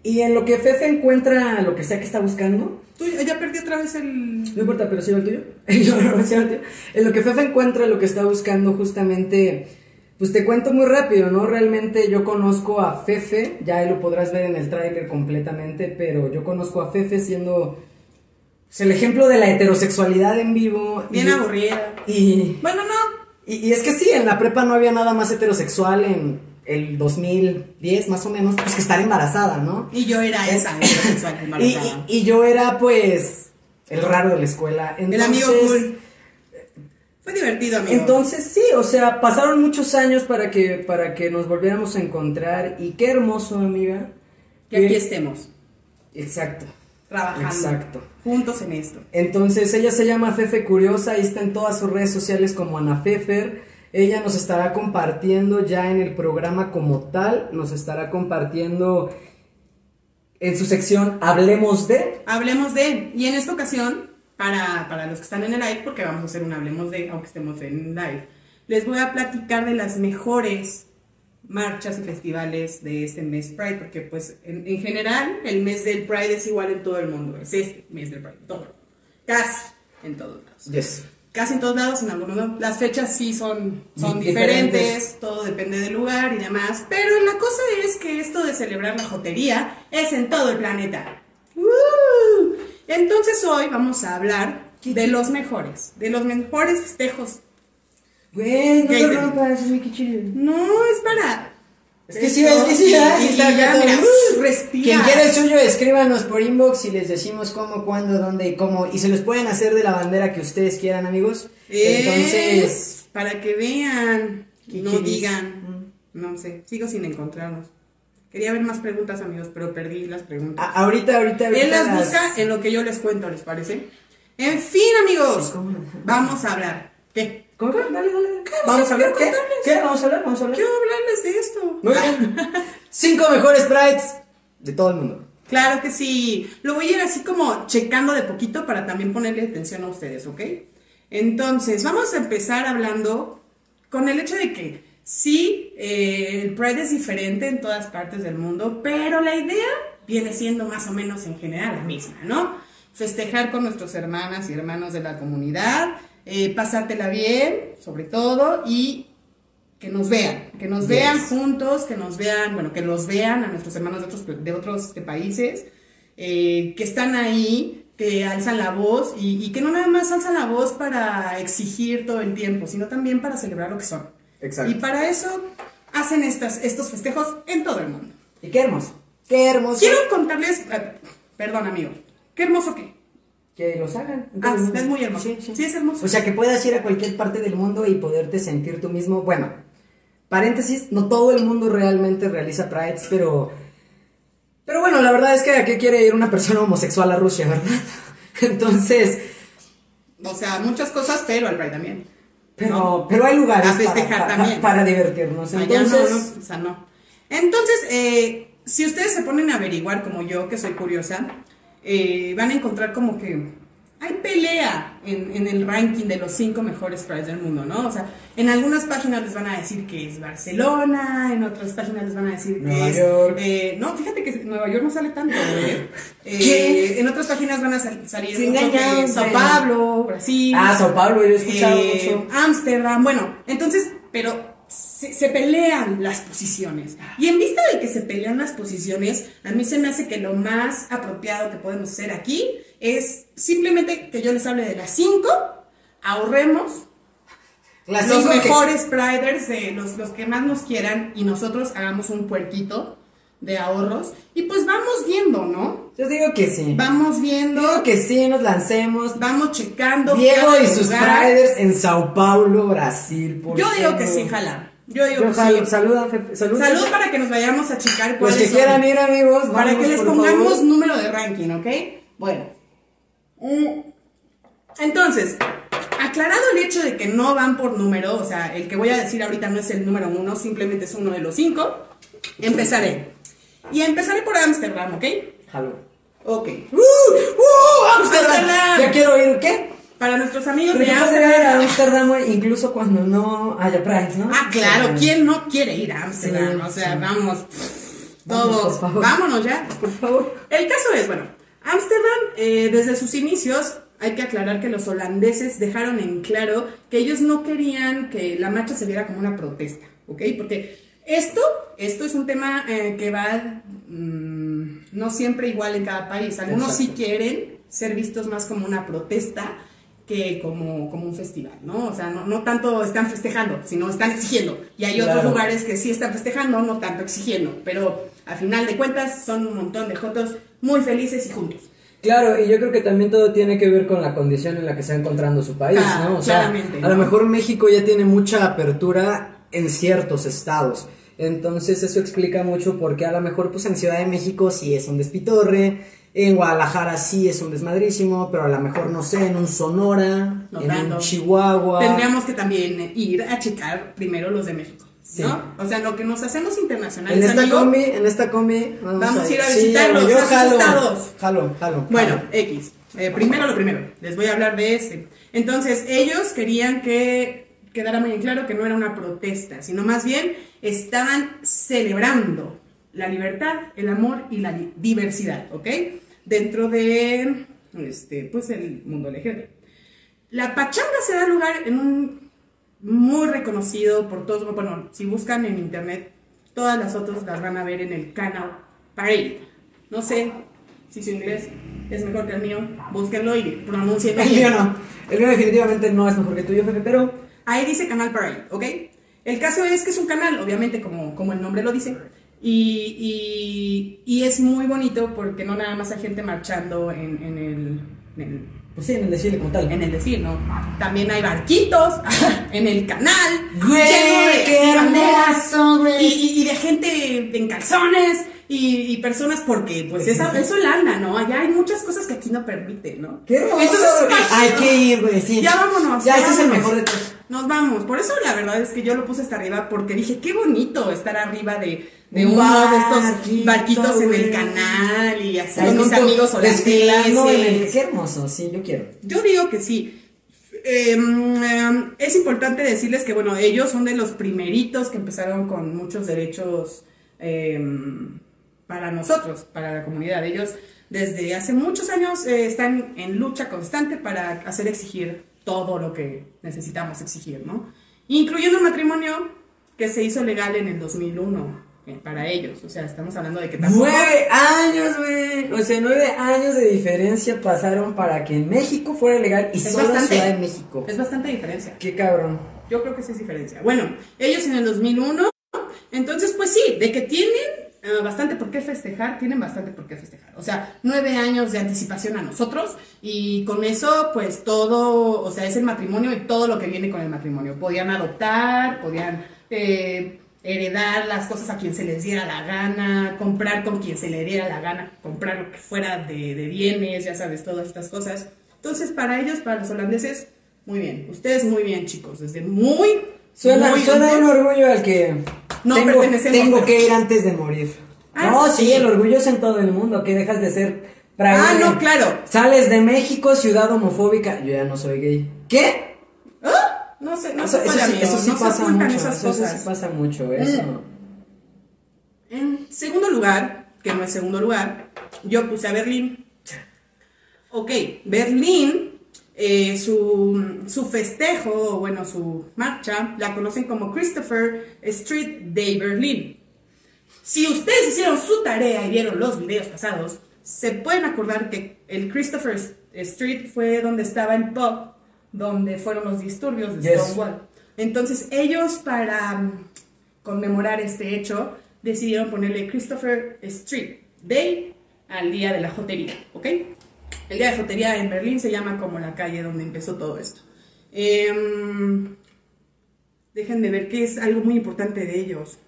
y en lo que Fefe encuentra lo que sea que está buscando, tú ya perdí otra vez el... no importa, pero sí el tuyo. El tuyo. En lo que Fefe encuentra lo que está buscando, justamente, pues te cuento muy rápido, ¿no? Realmente yo conozco a Fefe, ya ahí lo podrás ver en el tráiler completamente, pero yo conozco a Fefe siendo pues, el ejemplo de la heterosexualidad en vivo. Bien y, aburrida. Y, Bueno, no. y, y es que sí, en la prepa no había nada más heterosexual en el 2010 más o menos, pues que estar embarazada, ¿no? Y yo era esa heterosexual Y, embarazada. y- y yo era pues el raro de la escuela. El amigo cool. Fue divertido, amigo. Entonces sí, o sea, pasaron muchos años para que, para que nos volviéramos a encontrar y qué hermoso, amiga. que aquí estemos, Exacto. trabajando. Exacto. Juntos en esto. Entonces ella se llama Fefe Curiosa, ahí está en todas sus redes sociales como Ana Fefer. Ella nos estará compartiendo ya en el programa como tal, nos estará compartiendo en su sección Hablemos de. Hablemos de. Y en esta ocasión, para, para los que están en el live, porque vamos a hacer un Hablemos de, aunque estemos en live, les voy a platicar de las mejores marchas y festivales de este mes Pride, porque pues en, en general el mes del Pride es igual en todo el mundo, es este mes del Pride, todo, casi en todos lados. Yes. Casi en todos lados, en algunos no. Las fechas sí son, son Di- diferentes, diferentes. todo depende del lugar y demás. Pero la cosa es que esto de celebrar la jotería es en todo el planeta. ¡Uh! Entonces hoy vamos a hablar de los mejores, de los mejores festejos. Güey, no rompas, es muy chido. No, es para... Es que sí, es que sí, respira. Quien quiera el suyo, escríbanos por inbox y les decimos cómo, cuándo, dónde y cómo. Y se los pueden hacer de la bandera que ustedes quieran, amigos. Entonces, Es para que vean, ¿Qué no digan. No sé, sigo sin encontrarnos. Quería ver más preguntas, amigos, pero perdí las preguntas. a- ahorita, ahorita, ahorita. Él las busca en lo que yo les cuento, ¿les parece? En fin, amigos, vamos a hablar. ¿Qué? ¿Cómo? Dale, dale. ¿Qué? Vamos a hablar. ¿Qué? ¿Qué? Vamos a hablar, vamos a hablar. Quiero hablarles de esto. Muy bien. Cinco mejores sprites de todo el mundo. Claro que sí. Lo voy a ir así como checando de poquito para también ponerle atención a ustedes, ¿ok? Entonces, vamos a empezar hablando con el hecho de que sí, eh, el Pride es diferente en todas partes del mundo, pero la idea viene siendo más o menos en general la misma, ¿no? Festejar con nuestros hermanas y hermanos de la comunidad, eh, pasártela bien, sobre todo, y que nos vean, que nos Yes. vean juntos, que nos vean, bueno, que los vean a nuestros hermanos de otros, de otros este, países, eh, que están ahí, que alzan la voz y, y que no nada más alzan la voz para exigir todo el tiempo, sino también para celebrar lo que son. Exacto. Y para eso hacen estas, estos festejos en todo el mundo. Y qué hermoso. Qué hermoso. Quiero contarles, eh, perdón amigo, qué hermoso que. Que los hagan. Ah, es muy hermoso. Sí, sí. Sí, es hermoso. O sea, que puedas ir a cualquier parte del mundo y poderte sentir tú mismo. Bueno, paréntesis, no todo el mundo realmente realiza prides, pero. Pero bueno, la verdad es que a qué quiere ir una persona homosexual a Rusia, ¿verdad? Entonces, O sea, muchas cosas, pero al Pride también. Pero, ¿no? pero hay lugares A festejar para, para- también. para divertirnos. Entonces, no, no, o sea, no. Entonces, eh, si ustedes se ponen a averiguar, como yo, que soy curiosa, eh, van a encontrar como que hay pelea en, en el ranking de los cinco mejores prides del mundo, ¿no? O sea, en algunas páginas les van a decir que es Barcelona, en otras páginas les van a decir que Nueva es... York. eh, no, fíjate que Nueva York no sale tanto, ¿eh? Eh, ¿Qué? En otras páginas van a sal- salir engañan, Sao. Pablo, Brasil. Ah, Sao Paulo, yo he escuchado eh, mucho. Ámsterdam, bueno, entonces, pero se, se pelean las posiciones. Y en vista de que se pelean las posiciones, a mí se me hace que lo más apropiado que podemos hacer aquí es simplemente que yo les hable de las cinco, ahorremos las los que- mejores priders, de los, los que más nos quieran, y nosotros hagamos un puerquito de ahorros, y pues vamos viendo, ¿no? Yo digo que sí. Vamos viendo, Digo que sí, nos lancemos. vamos checando. Diego y sus. Priders en Sao Paulo, Brasil. ¿por Yo digo que sí, jala. Yo digo Yo que jalo. sí. Saluda, Fepe. Salud. Salud para que nos vayamos a checar Los que son. quieran ir, amigos. Para vámonos, que les pongamos favor. número de ranking, ¿ok? Bueno. Mm, Entonces, aclarado el hecho de que no van por número, o sea, el que voy a decir ahorita no es el número uno, simplemente es uno de los cinco, empezaré. Y empezaré por Ámsterdam, ¿ok? Jalo. Ok. ¡Uh! ¡Uh! Ámsterdam. Ya quiero ir, ¿qué? Para nuestros amigos Pero de Ámsterdam. Ámsterdam, incluso cuando no haya Pride, ¿no? Ah, claro, Sí. ¿quién no quiere ir a Ámsterdam? Sí, o sea, sí. vamos, todos, vámonos ya. Por favor. El caso es, bueno, Ámsterdam, eh, desde sus inicios, hay que aclarar que los holandeses dejaron en claro que ellos no querían que la marcha se viera como una protesta, ¿ok? Porque esto, esto es un tema eh, que va mm, no siempre igual en cada país. Algunos sí quieren ser vistos más como una protesta que como, como un festival, ¿no? O sea, no, no tanto están festejando, sino están exigiendo. Y hay otros lugares que sí están festejando, no tanto exigiendo. Pero al final de cuentas son un montón de jotos muy felices y juntos. Claro, y yo creo que también todo tiene que ver con la condición en la que se va encontrando su país, Ah, ¿no? O sea, claramente, a lo mejor México ya tiene mucha apertura en ciertos estados. Entonces eso explica mucho por qué a lo mejor pues en Ciudad de México sí es un despitorre, en Guadalajara sí es un desmadrísimo, pero a lo mejor no sé, en un Sonora, No en un Chihuahua. Tendríamos que también ir a checar primero los de México, Sí. ¿no? O sea, lo que nos hacemos internacionales, En esta amigo, combi, en esta combi Vamos a ir a Sí, visitarlos, yo a sus jalo, estados. Jalo, jalo. Bueno, jalo. X. Eh, primero lo primero, les voy a hablar de este. Entonces, ellos querían que, quedara muy en claro que no era una protesta, sino más bien estaban celebrando la libertad, el amor y la di- diversidad, ¿ok? Dentro de, este, pues, el mundo LGBT. La pachanga se da lugar en un muy reconocido por todos, bueno, si buscan en internet, todas las fotos las van a ver en el Canal Parade. No sé si su inglés es mejor que el mío, búsquenlo y pronuncien El mío no. El mío definitivamente no es mejor que el tuyo, Pepe, pero Ahí dice Canal Parade, ¿ok? El caso es que es un canal, obviamente, como, como el nombre lo dice, y, y, y es muy bonito porque no nada más hay gente marchando en, en el, en el pues sí, en el desfile como tal. en el decir, ¿no? También hay barquitos en el canal. Güey, qué banderas, güey. Y, y- de gente en calzones y, y personas porque, pues, esa, es Holanda, ¿no? Allá hay muchas cosas que aquí no permiten, ¿no? Qué hermoso. Entonces. Hay que ir, güey, sí. Ya vámonos. Ya, ese es el mejor de todos. Nos vamos. Por eso la verdad es que yo lo puse hasta arriba porque dije, qué bonito estar arriba de, de Un uno de estos barquito, barquitos en el canal y así con mis amigos desfilando en el-. Qué hermoso, sí, yo quiero. Yo digo que sí. Eh, eh, es importante decirles que, bueno, ellos son de los primeritos que empezaron con muchos derechos eh, para nosotros, para la comunidad. Ellos desde hace muchos años eh, están en lucha constante para hacer exigir todo lo que necesitamos exigir, ¿no? Incluyendo el matrimonio que se hizo legal en el 2001 eh, para ellos. O sea, estamos hablando de que tampoco... Nueve años, güey. O sea, nueve años de diferencia pasaron para que en México fuera legal y Es solo en bastante. Ciudad de México. Es bastante diferencia. Qué cabrón. Yo creo que sí es diferencia. Bueno, ellos en el 2001, entonces pues sí, de que tienen eh, bastante por qué festejar, tienen bastante por qué festejar. O sea, nueve años de anticipación a nosotros y con eso pues todo, o sea, es el matrimonio y todo lo que viene con el matrimonio. Podían adoptar, podían eh, heredar las cosas a quien se les diera la gana, comprar con quien se le diera la gana, comprar lo que fuera de, de bienes, ya sabes, todas estas cosas. Entonces, para ellos, para los holandeses, muy bien. Ustedes muy bien, chicos. Desde muy... Suena, muy suena un orgullo al que No tengo, tengo que ir antes de morir. Ah, no, sí. sí. el orgullo es en todo el mundo, que dejas de ser. Ah, no, claro. Sales de México, ciudad homofóbica. Yo ya no soy gay. ¿Qué? No sé, no eso, se eso sí, amigo, eso sí no se pasa ocultan mucho. esas eso, cosas. sí pasa mucho, eso. En segundo lugar, que no es segundo lugar, yo puse a Berlín. Ok, Berlín, eh, su, su festejo, bueno, su marcha, la conocen como Christopher Street Day Berlin. Si ustedes hicieron su tarea y vieron los videos pasados, se pueden acordar que el Christopher Street fue donde estaba el pub, donde fueron los disturbios de Yes. Stonewall. Entonces ellos para mm, conmemorar este hecho decidieron ponerle Christopher Street Day al día de la jotería, ¿ok? El día de jotería en Berlín se llama como la calle donde empezó todo esto. Em, dejen de ver que es algo muy importante de ellos.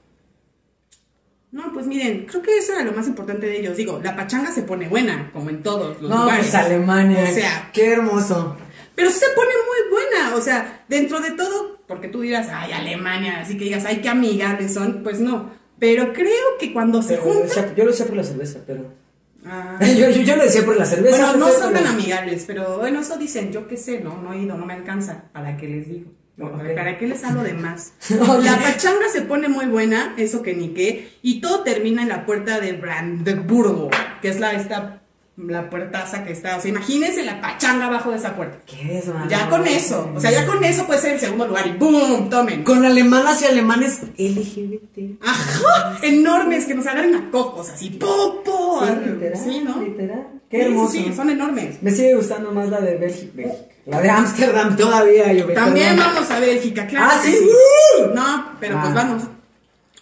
No, pues miren, creo que eso era lo más importante de ellos. Digo, la pachanga se pone buena, como en todos los No, lugares. pues Alemania. O sea, qué hermoso. Pero se pone muy buena, o sea, dentro de todo, porque tú dirás, ay, Alemania, así que digas, ay, qué amigables son, pues no. Pero creo que cuando se Pero yo, lo juntan. decía, yo lo decía por la cerveza, pero. Ah, yo, yo, yo lo decía por la cerveza. bueno, no son tan amigables, pero bueno, eso dicen, yo qué sé, no, no he ido, no me alcanza, ¿para qué les digo? ¿Para qué les hablo de más? La pachanga se pone muy buena, eso que ni qué, y todo termina en la puerta de Brandeburgo, que es la, esta, la puertaza que está, o sea, imagínense la pachanga abajo de esa puerta. ¿Qué es, mano? Ya con eso, o sea, ya con eso puede ser el segundo lugar y ¡boom! Tomen. Con alemanas y alemanes LGBT. Ajá, enormes que nos agarren a cocos, así, ¡po, po! Sí, literal. Sí, ¿no? Literal. Qué hermoso. Sí, sí, son enormes. Me sigue gustando más la de Bélgica. Bélgica. La de Ámsterdam todavía. Yo, También vamos a Bélgica, claro. Ah, ¿sí? No, pero pues Ah. vamos.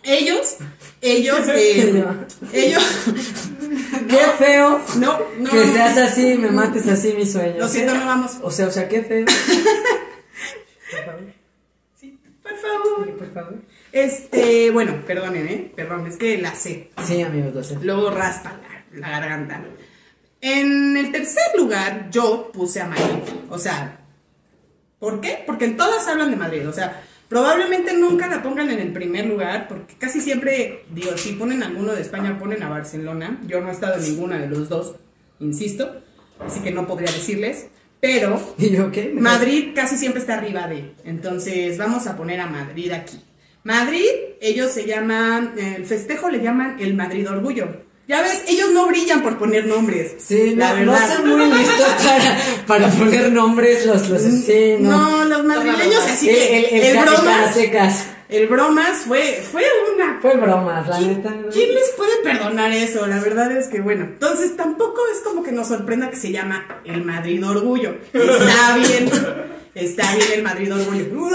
Ellos, ellos, eh, ellos, Qué feo no, no. que seas así, me mates así mis sueños. Lo siento, no vamos. O sea, o sea, qué feo. Sí, por favor. Por favor. Este, bueno, perdonen, ¿eh? Perdón, es que la sé. Sí, amigos, lo sé. Luego raspa la, la garganta. En el tercer lugar, yo puse a Madrid. O sea, ¿por qué? Porque en todas hablan de Madrid. O sea, probablemente nunca la pongan en el primer lugar, porque casi siempre, digo, si ponen alguno de España, ponen a Barcelona. Yo no he estado en ninguna de los dos, insisto. Así que no podría decirles. pero Y yo, ¿qué? Me- Madrid casi siempre está arriba de. Entonces vamos a poner a Madrid aquí. Madrid, ellos se llaman, el festejo le llaman el Madrid Orgullo. Ya ves, ellos no brillan por poner nombres. Sí, la no, no verdad. son muy listos para, para poner nombres los, los sí, no. No, los madrileños así el, que el, el, el bromas, karatecas. el bromas fue, fue una Fue bromas, la ¿Quién, neta. quién les puede perdonar eso? La verdad es que, bueno, entonces tampoco es como que nos sorprenda que se llama el Madrid Orgullo. Está bien, está bien el Madrid Orgullo.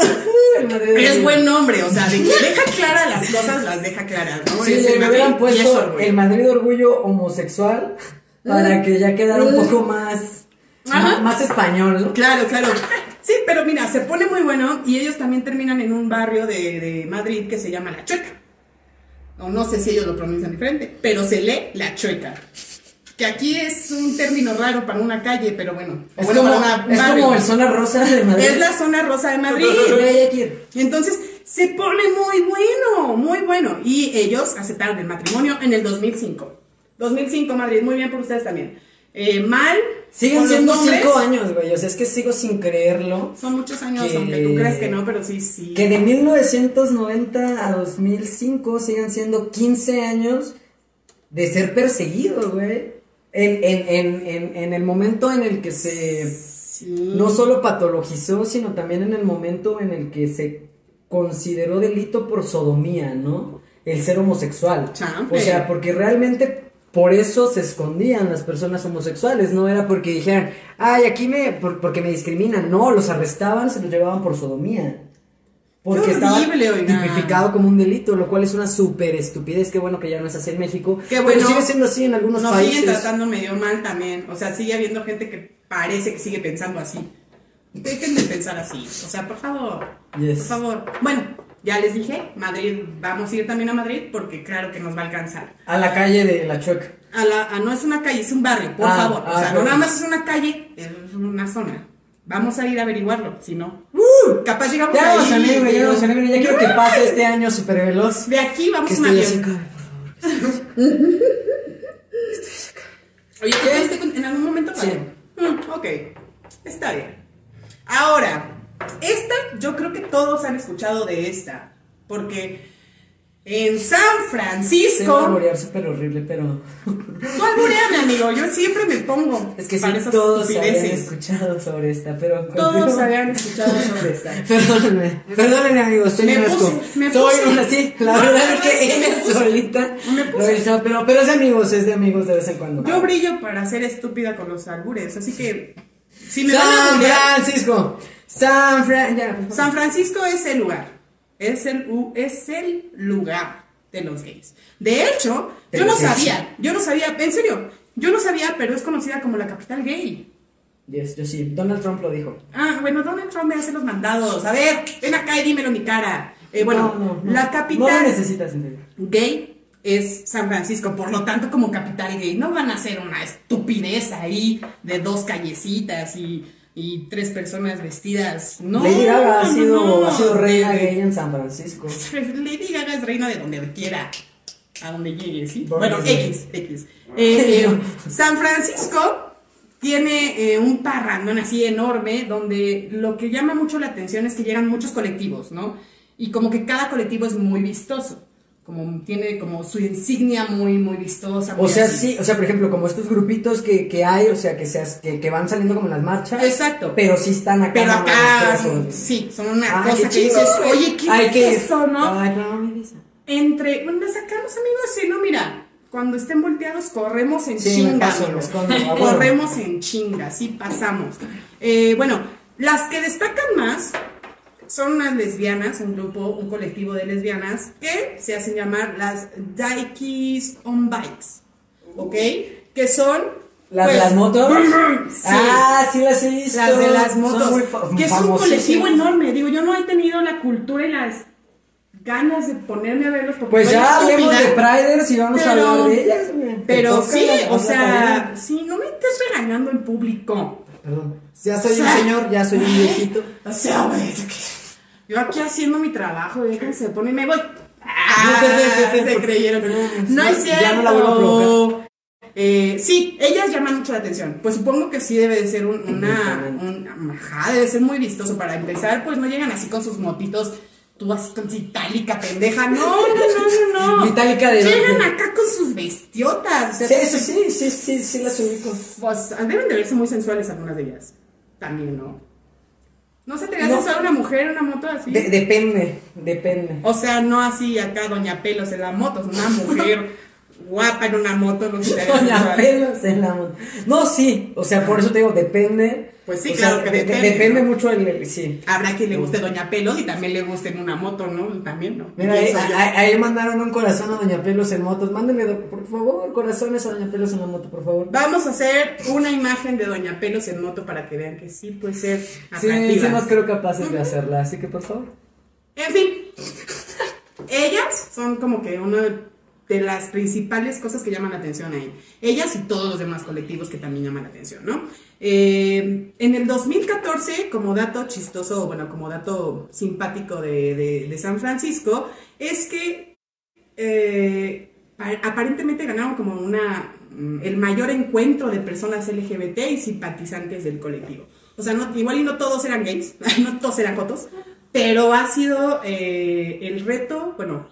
El Madrid Es Orgullo. buen nombre, o sea, de que deja claras las cosas, las deja claras, ¿no? Sí, Es el me Madrid hubieran es puesto orgullo. el Madrid Orgullo homosexual para que ya quedara un poco más, Ajá. más, más español, ¿no? Claro, claro. Sí, pero mira, se pone muy bueno y ellos también terminan en un barrio de, de Madrid que se llama La Chueca. O no sé si ellos lo pronuncian diferente, pero se lee La Chueca. Que aquí es un término raro para una calle, pero bueno. Es, bueno, como, para una- un es barrio. como el zona rosa de Madrid. Es la zona rosa de Madrid. Entonces se pone muy bueno, muy bueno. Y ellos aceptaron el matrimonio en el 2005. 2005 Madrid, muy bien por ustedes también. Eh, mal. Siguen siendo nombres. cinco años, güey. O sea, es que sigo sin creerlo. Son muchos años, Que- aunque tú creas que no, pero sí, sí. Que de 1990 a 2005 sigan siendo 15 años de ser perseguidos, güey. En, en, en, en, en el momento en el que se Sí. no solo patologizó, sino también en el momento en el que se consideró delito por sodomía, ¿no? El ser homosexual. Champe. O sea, porque realmente por eso se escondían las personas homosexuales, no era porque dijeran, ay, aquí me, por- porque me discriminan, no, los arrestaban, se los llevaban por sodomía. Porque estaba tipificado como un delito, lo cual es una súper estupidez, qué bueno que ya no es así en México, Qué bueno. pero sigue siendo así en algunos Nos países. siguen tratando medio mal también. O sea, sigue habiendo gente que parece que sigue pensando así. Dejen de pensar así. O sea, por favor. Yes. Por favor. Bueno, ya les dije, Madrid, vamos a ir también a Madrid porque claro que nos va a alcanzar. A la calle de La Chueca. A la, a no es una calle, es un barrio, por Ah, favor. O ah, sea, no claro. nada más es una calle, es una zona. Vamos a ir a averiguarlo, si no. ¡Uh! Capaz llegamos Ya ahí. vamos a ver, güey, ya vamos a ver, ya quiero que pase este año súper veloz. De aquí vamos a un estoy avión. así, cabrón, por favor. Oye, ¿te quedaste con- en algún momento? Sí. Mm, ok, está bien. Ahora, esta, yo creo que todos han escuchado de esta, porque en San Francisco... morir súper horrible, pero. Tú albureame, amigo, yo siempre me pongo Es que sí, todos habían escuchado sobre esta, pero. Todos habían escuchado sobre esta. Perdónenme, perdónenme amigos, soy Me un asco. puse- me Soy puse- una sí, la No, verdad no, es que ella puse- solita me lo hizo, pero, pero es de amigos, es de amigos de vez en cuando. Yo brillo para ser estúpida con los albures, así que si me van a San Francisco, San ya, favor. San Francisco es el lugar. Es el, es el lugar de los gays. De hecho, yo no sabía, yo no sabía, en serio, yo no sabía, pero es conocida como la capital gay. Yes, yo sí, Donald Trump lo dijo. Ah, bueno, Donald Trump me hace los mandados. A ver, ven acá y dímelo en mi cara. Eh, bueno, No, no, no. la capital necesitas, gay es San Francisco, por lo tanto como capital gay no van a hacer una estupidez ahí de dos callecitas y, y tres personas vestidas. No, Lady Gaga ha sido, no. ha sido reina De- gay en San Francisco. Lady Gaga es reina de donde quiera, a donde llegue, ¿sí? Bueno. X, X. Eh, eh, San Francisco tiene eh, un parrandón así enorme donde lo que llama mucho la atención es que llegan muchos colectivos, ¿no? Y como que cada colectivo es muy vistoso. Como tiene como su insignia muy, muy vistosa. O sea, así. sí, o sea, por ejemplo, como estos grupitos que, que hay, o sea, que, se, que, que van saliendo como en las marchas. Exacto. Pero sí están acá. Pero acá, expresos. sí, son una Ay, cosa que dices, oye, ¿qué es que- eso, no? Ay, no me dices. Entre, bueno, sacamos amigos, sí, no, mira, cuando estén volteados corremos en Sí, chinga. paso, corremos en chinga, sí pasamos. Eh, bueno, las que destacan más son unas lesbianas, un grupo, un colectivo de lesbianas que se hacen llamar las Dykes on Bikes, ¿ok? Que son... ¿Las pues, de las motos? Sí. Ah, sí las he visto. Las de las motos. que es un colectivo enorme. Digo, yo no he tenido la cultura y las ganas de ponerme a verlos porque Pues ya hablemos de. Priders y vamos a hablar de ellas. Pero sí, o sea, sí, no me estés regañando en público. Perdón. Ya soy un señor, ya soy un viejito. O sea, güey, yo aquí haciendo mi trabajo, déjense poner y me voy. Ah, se creyeron. no, es ya cierto. no la vuelvo a provocar. Eh, sí, ellas llaman mucho la atención. Pues supongo que sí debe de ser un- una, un, ajá, debe ser muy vistoso para empezar. Pues no llegan así con sus motitos, tú así con itálica pendeja. No, no, no, no, no. Itálica de Llegan acá con sus bestiotas. Sí, sí, sí, sí, sí, sí, las ubico. Pues deben de verse muy sensuales algunas de ellas. También, ¿no? ¿No se te hace No. sensual una mujer en una moto así? De- depende, depende. O sea, no así acá Doña Pelos en la moto, es una mujer guapa en una moto, no pelos en la mano. No, sí, o sea, por eso te digo, depende. Pues sí, claro sea, que de- depende, Depende ¿no? mucho el, el- sí. Habrá quien le guste Doña Pelos y también le guste en una moto, ¿no? También, ¿no? Mira, ahí, ahí- mandaron un corazón a Doña Pelos en motos. Mándenme, do- por favor, corazones a Doña Pelos en la moto, por favor. Vamos a hacer una imagen de Doña Pelos en moto para que vean que sí puede ser Sí, atractiva. sí nos creo capaces de hacerla, así que por favor. En fin, ellas son como que una de las principales cosas que llaman la atención ahí. Ellas y todos los demás colectivos que también llaman la atención, ¿no? Eh, en el 2014, como dato chistoso, bueno, como dato simpático de, de- San Francisco, es que eh, pa- aparentemente ganaron como una mm, el mayor encuentro de personas LGBT y simpatizantes del colectivo. O sea, no, igual y no todos eran gays, no todos eran jotos, pero ha sido eh, el reto, bueno,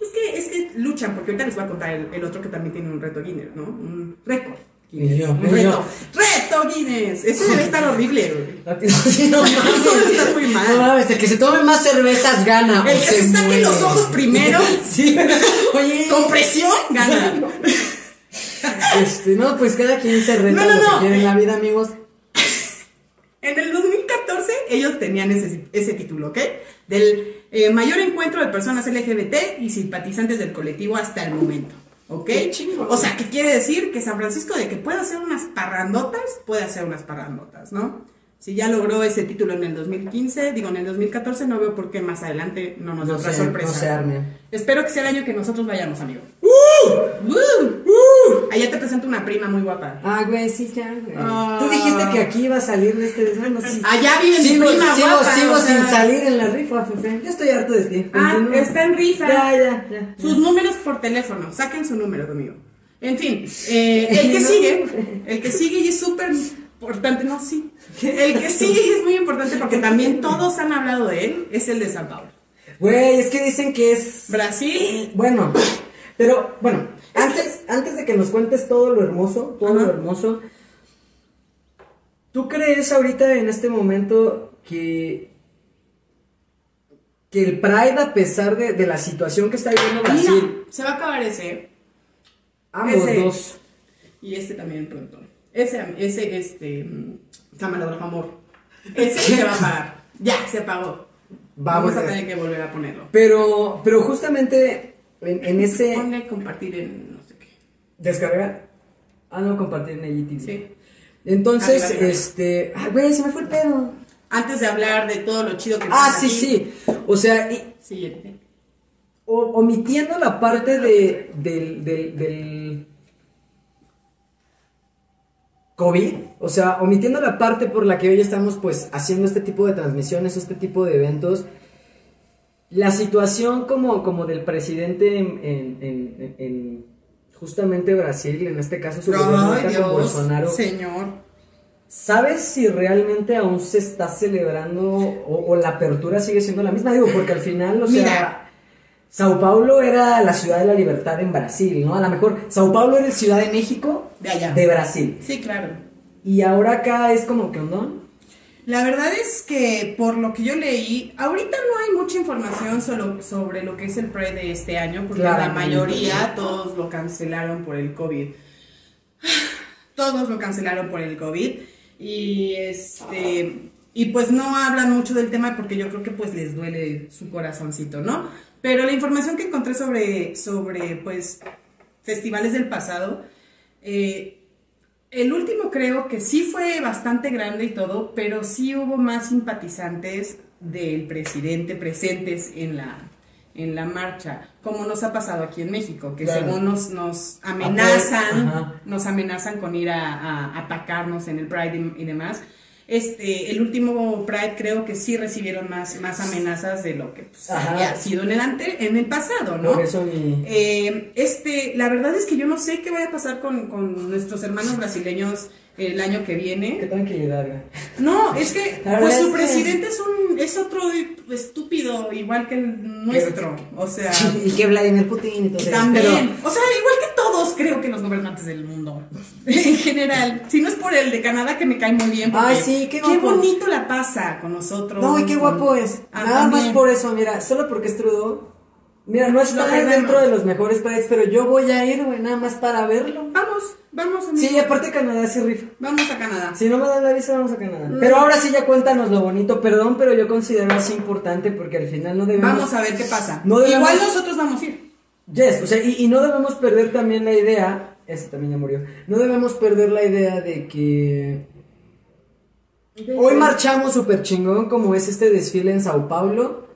es que, es que luchan, porque ahorita les voy a contar el, el otro que también tiene un reto Guinness, ¿no? Un récord. Yo, un reto. yo. ¡Reto Guinness! Ese debe estar horrible, güey. Sí, no Eso debe estar muy mal. No mames, el que se tome más cervezas gana. El que se saque los ojos primero, Sí, oye. con presión, gana. Este, no, pues cada quien se reta No, no, lo que quiere en la vida, amigos. En el 2014 ellos tenían ese, ese título, ¿ok? Del eh, mayor encuentro de personas LGBT y simpatizantes del colectivo hasta el momento, ¿ok? O sea, ¿qué quiere decir? Que San Francisco de que puede hacer unas parrandotas, puede hacer unas parrandotas, ¿no? Si ya logró ese título en el 2015, digo en el 2014, no veo por qué más adelante no nos da No otra sorpresa. no se arme. Espero que sea el año que nosotros vayamos, amigo. ¡Uh! ¡Uh! Allá te presento una prima muy guapa. Ah, güey, sí, ya, güey. Ah. Tú dijiste que aquí iba a salir de este desayuno. Sí. Allá vive mi sigo, prima sigo, guapa. sigo o sea. sin salir en la rifa, Fefe. Yo estoy harto de ti. Ah, Continúa. está en rifa. Ya, ya, ya. Sus números por teléfono, saquen su número conmigo. En fin, eh, el que sigue, el que sigue y es súper importante, no, sí. El que sigue y es muy importante porque también todos han hablado de él, es el de San Pablo. Güey, es que dicen que es. Brasil, Bueno, pero bueno, antes, antes de que nos cuentes todo lo hermoso, todo Ajá. lo hermoso, ¿tú crees ahorita en este momento que, que el Pride, a pesar de, de la situación que está viviendo Brasil, mira, se va a acabar ese, ambos ese. dos, y este también pronto. Ese, ese, este, mm, camarógrafo amor, ese se va a pagar, ya, se pagó. Vamos Vamos a a- tener que volver a ponerlo. pero, pero justamente en, en ese... Ponle compartir en no sé qué. ¿Descargar? Ah, no, compartir en IGTV. Sí. Entonces, este... Güey, se me fue el pedo. Antes de hablar de todo lo chido que Ah, sí, aquí, sí. O sea, y- Siguiente. o- omitiendo la parte de, del, del, del COVID, o sea, omitiendo la parte por la que hoy estamos pues haciendo este tipo de transmisiones, este tipo de eventos, la situación como, como del presidente en, en- en- en justamente Brasil, en este caso su gobierno Bolsonaro, señor. ¿Sabes si realmente aún se está celebrando o, o la apertura sigue siendo la misma? Digo, porque al final, o sea, Mira. Sao Paulo era la ciudad de la libertad en Brasil, ¿no? A lo mejor Sao Paulo era el Ciudad de México De allá. de Brasil. Sí, claro. Y ahora acá es como que, ¿no? La verdad es que por lo que yo leí, ahorita no hay mucha información solo sobre lo que es el Pride de este año, porque la mayoría todos lo cancelaron por el COVID. Todos lo cancelaron por el COVID. Y este y pues no hablan mucho del tema porque yo creo que pues les duele su corazoncito, ¿no? Pero la información que encontré sobre, sobre pues festivales del pasado, eh, el último creo que sí fue bastante grande y todo, pero sí hubo más simpatizantes del presidente presentes en la, en la marcha, como nos ha pasado aquí en México, que Claro. según nos, nos amenazan, nos amenazan con ir a, a atacarnos en el Pride y, y demás. Este, el último Pride creo que sí recibieron más, más amenazas de lo que pues, había sido en el, ante, en el pasado, ¿no? Por eso. Eh, este, la verdad es que yo no sé qué vaya a pasar con, con nuestros hermanos brasileños el año que Qué viene. tranquilidad, güey. No, es que pues su presidente es un es otro estúpido igual que el nuestro, o sea, Y que Vladimir Putin y todo eso. también, pero- o sea, igual que todos creo que los gobernantes del mundo en general, si no es por el de Canadá que me cae muy bien, Ay, sí, qué guapo. bonito la pasa con nosotros. No, y qué guapo es. Ah, Nada más por eso, mira, solo porque es Trudeau. Mira, no está perdemos. dentro de los mejores países, pero yo voy a ir, güey, nada más para verlo. Vamos, vamos, amigo. Sí, aparte Canadá sí rifa. vamos a Canadá. Si no me dan la visa, vamos a Canadá. Pero ahora sí ya cuéntanos lo bonito, perdón, pero yo considero así importante porque al final no debemos... Vamos a ver qué pasa. No debemos- Igual nosotros vamos a ir. Yes, o sea, y, y no debemos perder también la idea, ese también ya murió, no debemos perder la idea de que hoy marchamos súper chingón como es este desfile en Sao Paulo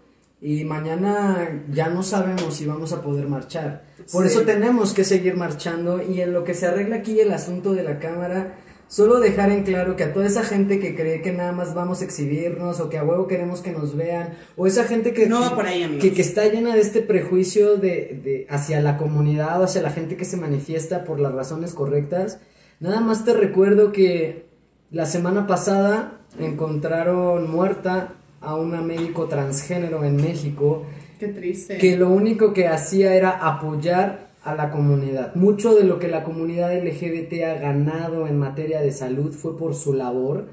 y mañana ya no sabemos si vamos a poder marchar. Por Sí. eso tenemos que seguir marchando y en lo que se arregla aquí el asunto de la cámara, solo dejar en claro que a toda esa gente que cree que nada más vamos a exhibirnos o que a huevo queremos que nos vean o esa gente que No va por ahí, amigos. que, que está llena de este prejuicio de, de hacia la comunidad o hacia la gente que se manifiesta por las razones correctas. Nada más te recuerdo que la semana pasada encontraron muerta a una médico transgénero en México Qué triste. que lo único que hacía era apoyar a la comunidad. Mucho de lo que la comunidad LGBT ha ganado en materia de salud fue por su labor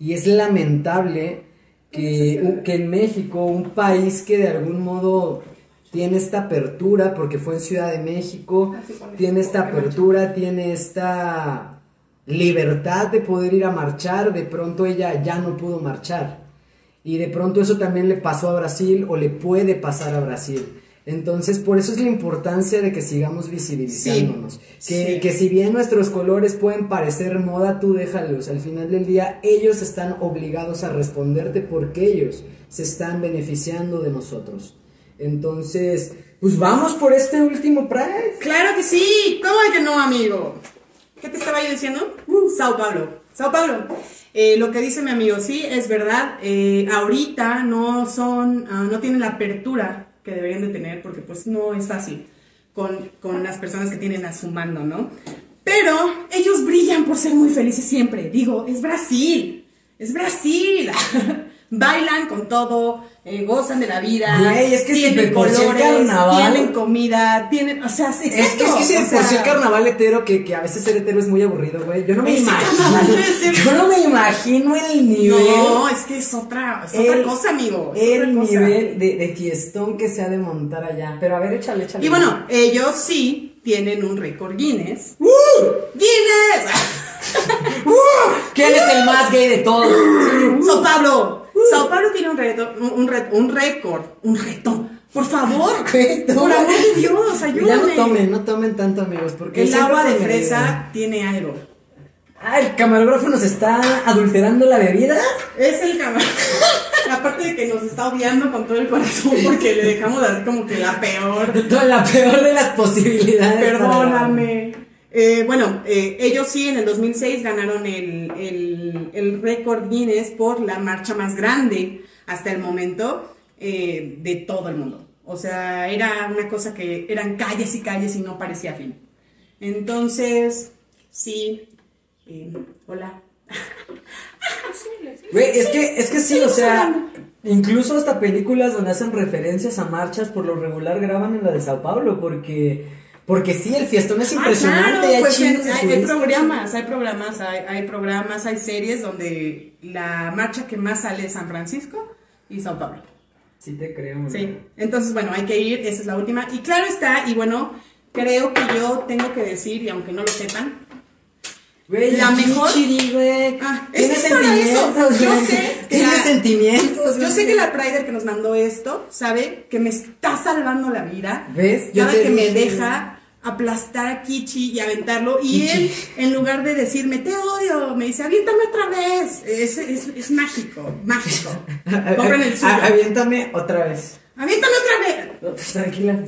y es lamentable que, un- que en México, un país que de algún modo tiene esta apertura, porque fue en Ciudad de México, tiene esta apertura, tiene esta libertad de poder ir a marchar, de pronto ella ya no pudo marchar. Y de pronto eso también le pasó a Brasil o le puede pasar a Brasil. Entonces, por eso es la importancia de que sigamos visibilizándonos. que, sí. que si bien nuestros colores pueden parecer moda, tú déjalos. Al final del día, ellos están obligados a responderte porque ellos se están beneficiando de nosotros. Entonces, pues vamos por este último Pride. Claro que sí. ¿Cómo de que no, amigo? ¿Qué te estaba yo diciendo? Uh, Sao Paulo. Sao Paulo. Eh, lo que dice mi amigo, sí, es verdad. eh, ahorita no son, ah, no tienen la apertura que deberían de tener porque pues no es fácil con, con las personas que tienen a su mando, ¿no? Pero ellos brillan por ser muy felices siempre. Digo, es Brasil. Es Brasil. Bailan con todo, eh, gozan de la vida. Güey, es que si tienen por colores, carnaval- tienen comida, tienen, o sea, sí, Es que, es que si por sea, el carnaval hetero, que, que a veces ser hetero es muy aburrido, güey. Yo no me imagino. Yo no me imagino el nivel. No, es que es otra, es otra cosa, amigo. es El nivel de, de fiestón que se ha de montar allá. Pero a ver, échale, échale. Y bueno, ellos sí tienen un récord Guinness. ¡Uh! ¡Guinness! ¿Quién es el más gay de todos? Sao Paulo. Sao Paulo tiene un reto, un, un re- un récord, un reto. Por favor, Güey, por amor de Dios, ayúdame. Ya no tomen, no tomen tanto, amigos. Porque El agua de fresa tiene algo. Ah, el camarógrafo nos está adulterando la bebida. Es el camarón. Aparte de que nos está odiando con todo el corazón porque le dejamos así como que la peor. La peor de las posibilidades. Perdóname. Eh, bueno, eh, ellos sí en el 2006 ganaron el, el, el récord Guinness por la marcha más grande hasta el momento eh, de todo el mundo. O sea, era una cosa que eran calles y calles y no parecía fin. Entonces, sí. eh, hola. Güey, es que, es que sí, o sea, incluso hasta películas donde hacen referencias a marchas por lo regular graban en la de Sao Paulo, porque, porque sí, el fiestón es impresionante, Ah, claro, y hay pues, chingos hay, programas, hay programas, hay, hay programas, hay series donde la marcha que más sale es San Francisco y Sao Paulo. Sí te creo. Sí, entonces bueno, hay que ir, esa es la última. Y claro está, y bueno, creo que yo tengo que decir, y aunque no lo sepan, Güey, La mejor- güey. Ah, es Tiene que es para eso. sentimientos, Yo sé que Tiene la- sentimientos, yo sé que la Prider que nos mandó esto sabe que me está salvando la vida. ¿Ves? Yo Cada te que me deja aplastar a Kichi y aventarlo. Y Kichi. él, en lugar de decirme, te odio, me dice, aviéntame otra vez. Es, es, es mágico, mágico. Compren el suyo. Aviéntame otra vez. Aviéntame otra vez. Pues, tranquila.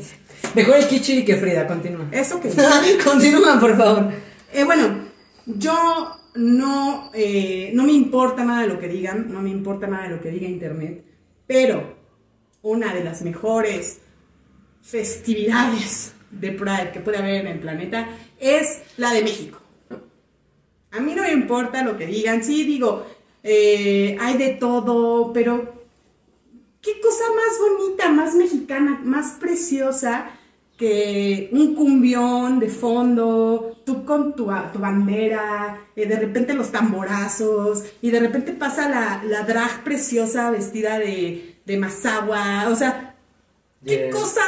Mejor el Kichiri que Frida, continúa. Eso que... continúa, por favor. Eh, bueno, yo no, eh, no me importa nada de lo que digan, no me importa nada de lo que diga Internet, pero una de las mejores festividades de Pride que puede haber en el planeta es la de México. A mí no me importa lo que digan, sí digo, eh, hay de todo, pero qué cosa más bonita, más mexicana, más preciosa que un cumbión de fondo, tú con tu, tu bandera, eh, de repente los tamborazos, y de repente pasa la, la drag preciosa vestida de, de mazagua, o sea, ¿qué Yes. cosa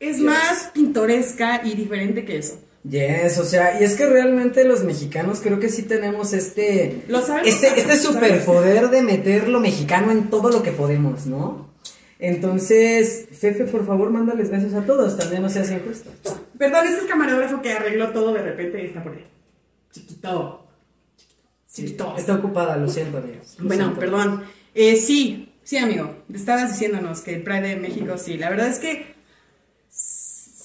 es Yes. más pintoresca y diferente que eso? Yes, o sea, y es que realmente los mexicanos creo que sí tenemos este Lo sabemos este, este lo superpoder de meter lo mexicano en todo lo que podemos, ¿no? Entonces, Fefe, por favor, mándales besos a todos, también no seas injusto. Perdón, es el camarógrafo que arregló todo de repente y está por ahí. Chiquito. Chiquito. Está ocupada, lo siento, amigos. Lo Bueno, siento. perdón. Eh, sí, sí, amigo. Estabas diciéndonos que el Pride de México, sí. La verdad es que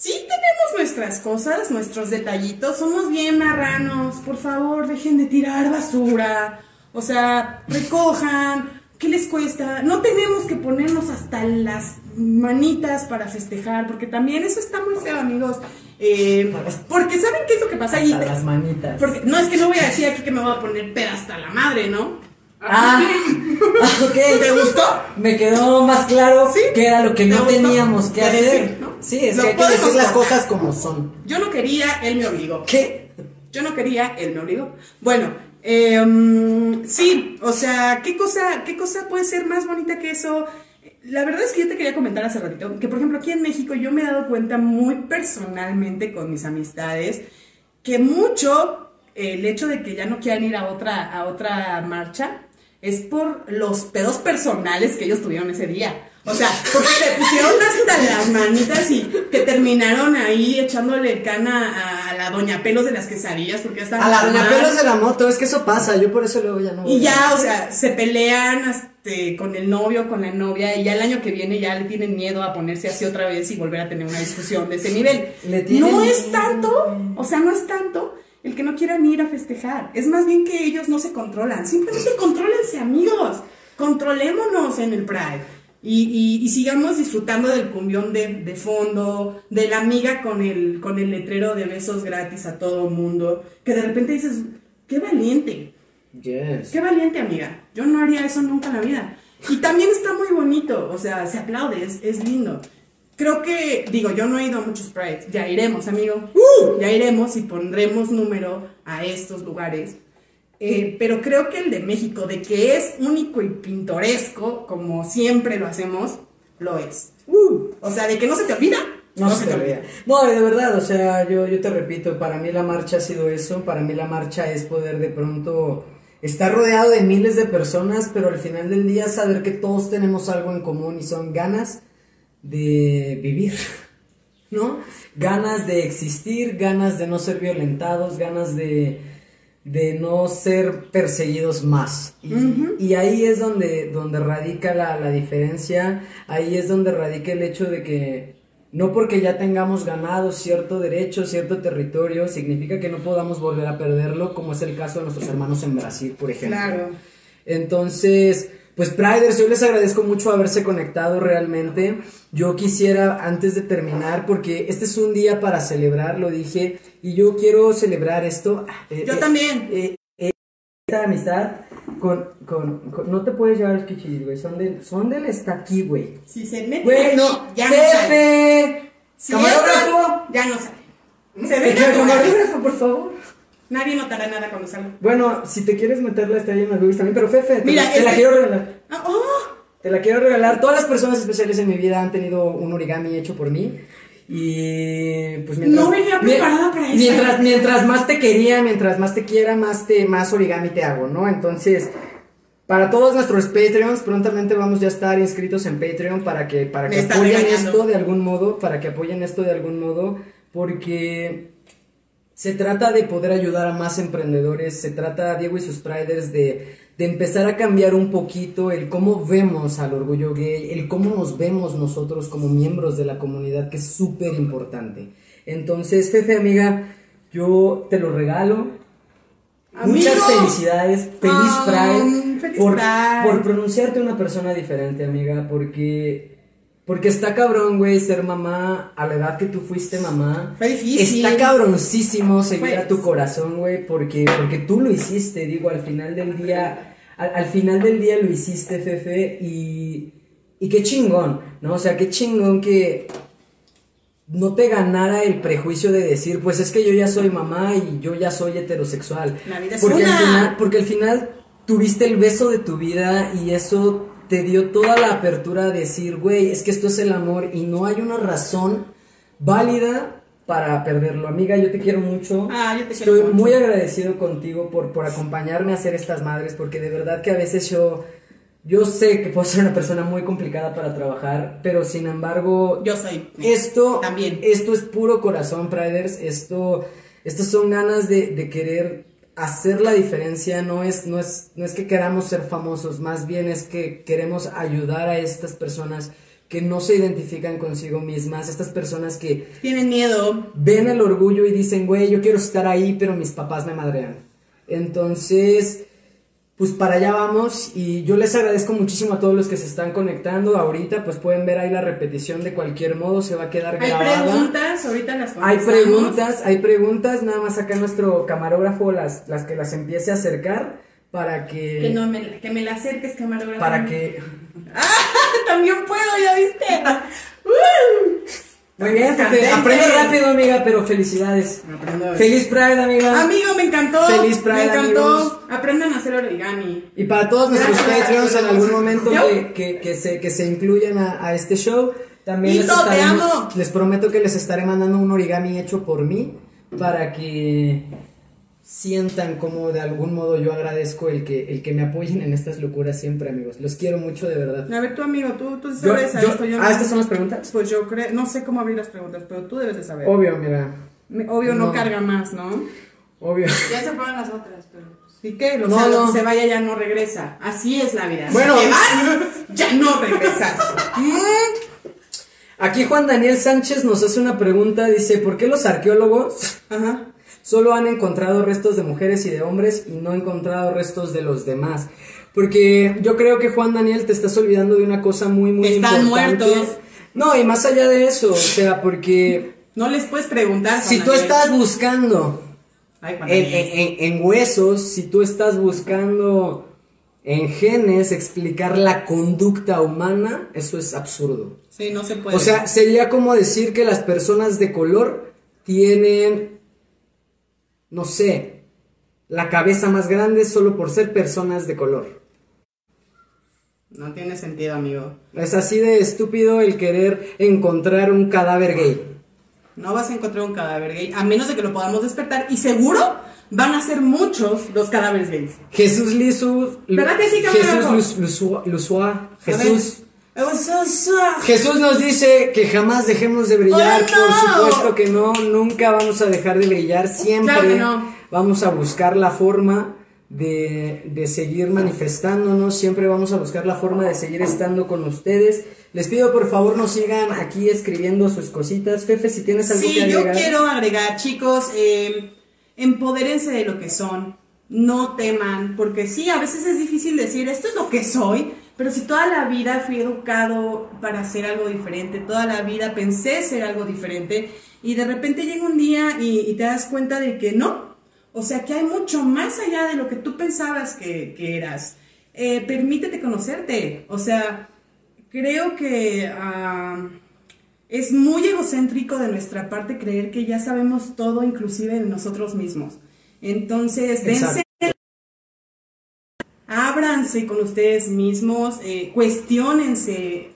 sí tenemos nuestras cosas, nuestros detallitos. Somos bien marranos. Por favor, dejen de tirar basura. O sea, recojan. ¿Qué les cuesta? No tenemos que ponernos hasta las manitas para festejar, porque también eso está muy feo, amigos. Eh, porque ¿saben qué es lo que pasa? Hasta las manitas. porque, no, es que no voy a decir aquí que me voy a poner peda hasta la madre, ¿no? Ah, ah, ok. ¿Te gustó? Me quedó más claro Sí. que era lo que ¿Te no gustó? teníamos que hacer. decir, ¿no? Sí, es que hay que decir las cosas como son. Yo no quería, él me obligó. ¿Qué? Yo no quería, él me obligó. Bueno, eh, mm, sí, o sea, ¿qué cosa, ¿qué cosa puede ser más bonita que eso? La verdad es que yo te quería comentar hace ratito que, por ejemplo, aquí en México yo me he dado cuenta muy personalmente con mis amistades que mucho eh, el hecho de que ya no quieran ir a otra, a otra marcha es por los pedos personales que ellos tuvieron ese día. O sea, porque se pusieron hasta las manitas y que terminaron ahí echándole cana a la doña Pelos de las quesadillas porque ya estaban A la doña pelos de la moto, es que eso pasa, yo por eso luego ya no voy. Y ya, o sea, se pelean este, con el novio, con la novia, y ya el año que viene ya le tienen miedo a ponerse así otra vez y volver a tener una discusión de ese nivel. Le tienen No es tanto, o sea, no es tanto el que no quieran ir a festejar. Es más bien que ellos no se controlan. Simplemente contrólense, amigos. Controlémonos en el Pride. Y, y- y sigamos disfrutando del cumbión de, de fondo, de la amiga con el, con el letrero de besos gratis a todo mundo, que de repente dices, qué valiente, Yes. Qué valiente, amiga. Yo no haría eso nunca en la vida. Y también está muy bonito, o sea, se aplaude, es, es lindo. Creo que, digo, yo no he ido a muchos prides. Ya iremos, amigo. Ya iremos y pondremos número a estos lugares. Eh, pero creo que el de México, de que es único y pintoresco, como siempre lo hacemos, lo es. o sea, de que no se te olvida. No, se te olvida. No, de verdad, o sea, yo, yo te repito, para mí la marcha ha sido eso, para mí la marcha es poder de pronto estar rodeado de miles de personas, pero al final del día saber que todos tenemos algo en común y son ganas de vivir, ¿no? Ganas de existir, ganas de no ser violentados, ganas de, de no ser perseguidos más. Y, y ahí es donde, donde radica la, la diferencia, ahí es donde radica el hecho de que no porque ya tengamos ganado cierto derecho, cierto territorio, significa que no podamos volver a perderlo, como es el caso de nuestros hermanos en Brasil, por ejemplo. Claro. Entonces, pues Priders, yo les agradezco mucho haberse conectado realmente. Yo quisiera, antes de terminar, porque este es un día para celebrar, lo dije, y yo quiero celebrar esto. eh, Yo eh, también. eh, esta amistad con, con, con- No te puedes llevar los kichis, güey. Son del, son del está aquí, güey. Si se mete Güey, no. ya no sale. ¡Jefe! Si ¡Camarógrafo! ya no sale. Se ve Señor natural. camarógrafo, por favor. Nadie notará nada cuando salga. Bueno, si te quieres meter la estrella en las boobies también, pero Fefe, te, Mira, la- te la quiero regalar. Ah, ¡Oh! Te la quiero regalar. Todas las personas especiales en mi vida han tenido un origami hecho por mí. Y pues mientras. No venía preparada para eso. Mientras, mientras más te quería, mientras más te quiera, más, te, más origami te hago, ¿no? Entonces. Para todos nuestros Patreons, prontamente vamos ya a estar inscritos en Patreon para que, para que apoyen regañando. esto de algún modo, para que apoyen esto de algún modo, porque se trata de poder ayudar a más emprendedores, se trata, Diego y sus Priders, de, de empezar a cambiar un poquito el cómo vemos al orgullo gay, el cómo nos vemos nosotros como miembros de la comunidad, que es súper importante. Entonces, Fefe, amiga, yo te lo regalo. Muchas felicidades, feliz Ah, Pride, feliz por, Pride. por pronunciarte una persona diferente, amiga, porque porque está cabrón, güey, ser mamá a la edad que tú fuiste mamá. Fue difícil. Está cabroncísimo seguir a tu corazón, güey, porque porque tú lo hiciste, digo, al final del día al, al final del día lo hiciste, Fefe, y y qué chingón, ¿no? O sea, qué chingón que no te ganara el prejuicio de decir, pues es que yo ya soy mamá y yo ya soy heterosexual. La vida es porque una. Al final, porque al final tuviste el beso de tu vida y eso te dio toda la apertura a decir, güey, es que esto es el amor y no hay una razón válida para perderlo. Amiga, yo te quiero mucho. Ah, yo te quiero Estoy mucho. muy agradecido contigo por, por acompañarme a hacer estas madres, porque de verdad que a veces yo... Yo sé que puedo ser una persona muy complicada para trabajar, pero sin embargo, Yo soy. esto También. Esto es puro corazón, Priders. Esto, estos son ganas de, de querer hacer la diferencia. No es, no es, no es que queramos ser famosos, más bien es que queremos ayudar a estas personas que no se identifican consigo mismas, estas personas que Tienen miedo. ven el orgullo y dicen, güey, yo quiero estar ahí, pero mis papás me madrean. Entonces, pues para allá vamos y yo les agradezco muchísimo a todos los que se están conectando. Ahorita, pues pueden ver ahí la repetición de cualquier modo, se va a quedar Hay grabada. preguntas, ahorita las Hay preguntas, hay preguntas, nada más acá nuestro camarógrafo las, las que las empiece a acercar para que, Que, no me, que me la acerques, camarógrafo. para que También puedo, ¿ya viste? ¡Uh! Muy bien, Fefe, Candente. aprende rápido amiga, pero felicidades. Aprendo. Feliz Pride amiga. Amigo, me encantó. Feliz Pride, Me encantó. amigos. Aprendan a hacer origami. Y para todos nuestros. Patreons en algún momento que, que, que se, que se incluyan a, a este show, también les, estaremos- amo. les prometo que les estaré mandando un origami hecho por mí para que sientan como de algún modo yo agradezco el que, el que me apoyen en estas locuras siempre amigos. Los quiero mucho de verdad. A ver, tu amigo, tú, tú Yo- sabes a yo- esto. Yo ah, no. estas son las preguntas. Pues yo creo, no sé cómo abrir las preguntas, pero tú debes de saber. Obvio, mira. Obvio no, No. carga más, ¿no? Obvio. Ya se fueron las otras, pero. pues, ¿Y qué? O No, sea, lo no. que se vaya ya no regresa. Así es la vida. Si Bueno. te vas, ya no regresas. Mm. Aquí Juan Daniel Sánchez nos hace una pregunta, dice, ¿por qué los arqueólogos Ajá. Solo han encontrado restos de mujeres y de hombres y no han encontrado restos de los demás. Porque yo creo que Juan Daniel te estás olvidando de una cosa muy, muy Están importante. muertos. No, y más allá de eso, o sea, porque No les puedes preguntar. si tú estás buscando Ay, en- en huesos, si tú estás buscando en genes explicar la conducta humana, eso es absurdo. Sí, no se puede. O sea, sería como decir que las personas de color tienen, no sé, la cabeza más grande solo por ser personas de color. No tiene sentido, amigo. Es así de estúpido el querer encontrar un cadáver gay. No vas a encontrar un cadáver gay, a menos de que lo podamos despertar. Y seguro van a ser muchos los cadáveres gays. Jesús Lisu, ¿Verdad que sí? Jesús Lus- Lusua- Lusua, A Jesús. Jesús nos dice que jamás dejemos de brillar, ¡Oh, no! por supuesto que no, nunca vamos a dejar de brillar, siempre Claro que no. vamos a buscar la forma de, de seguir manifestándonos, siempre vamos a buscar la forma de seguir estando con ustedes. Les pido por favor nos sigan aquí escribiendo sus cositas. Fefe, si tienes algo Sí, que yo agregar. quiero agregar, chicos, eh, empodérense de lo que son, no teman, porque sí, a veces es difícil decir, esto es lo que soy, pero si toda la vida fui educado para hacer algo diferente, toda la vida pensé ser algo diferente, y de repente llega un día y, te das cuenta de que no, o sea, que hay mucho más allá de lo que tú pensabas que, eras. Eh, permítete conocerte, o sea, creo que... ah, es muy egocéntrico de nuestra parte creer que ya sabemos todo, inclusive de nosotros mismos. Entonces. Ábranse con ustedes mismos, eh, cuestionense,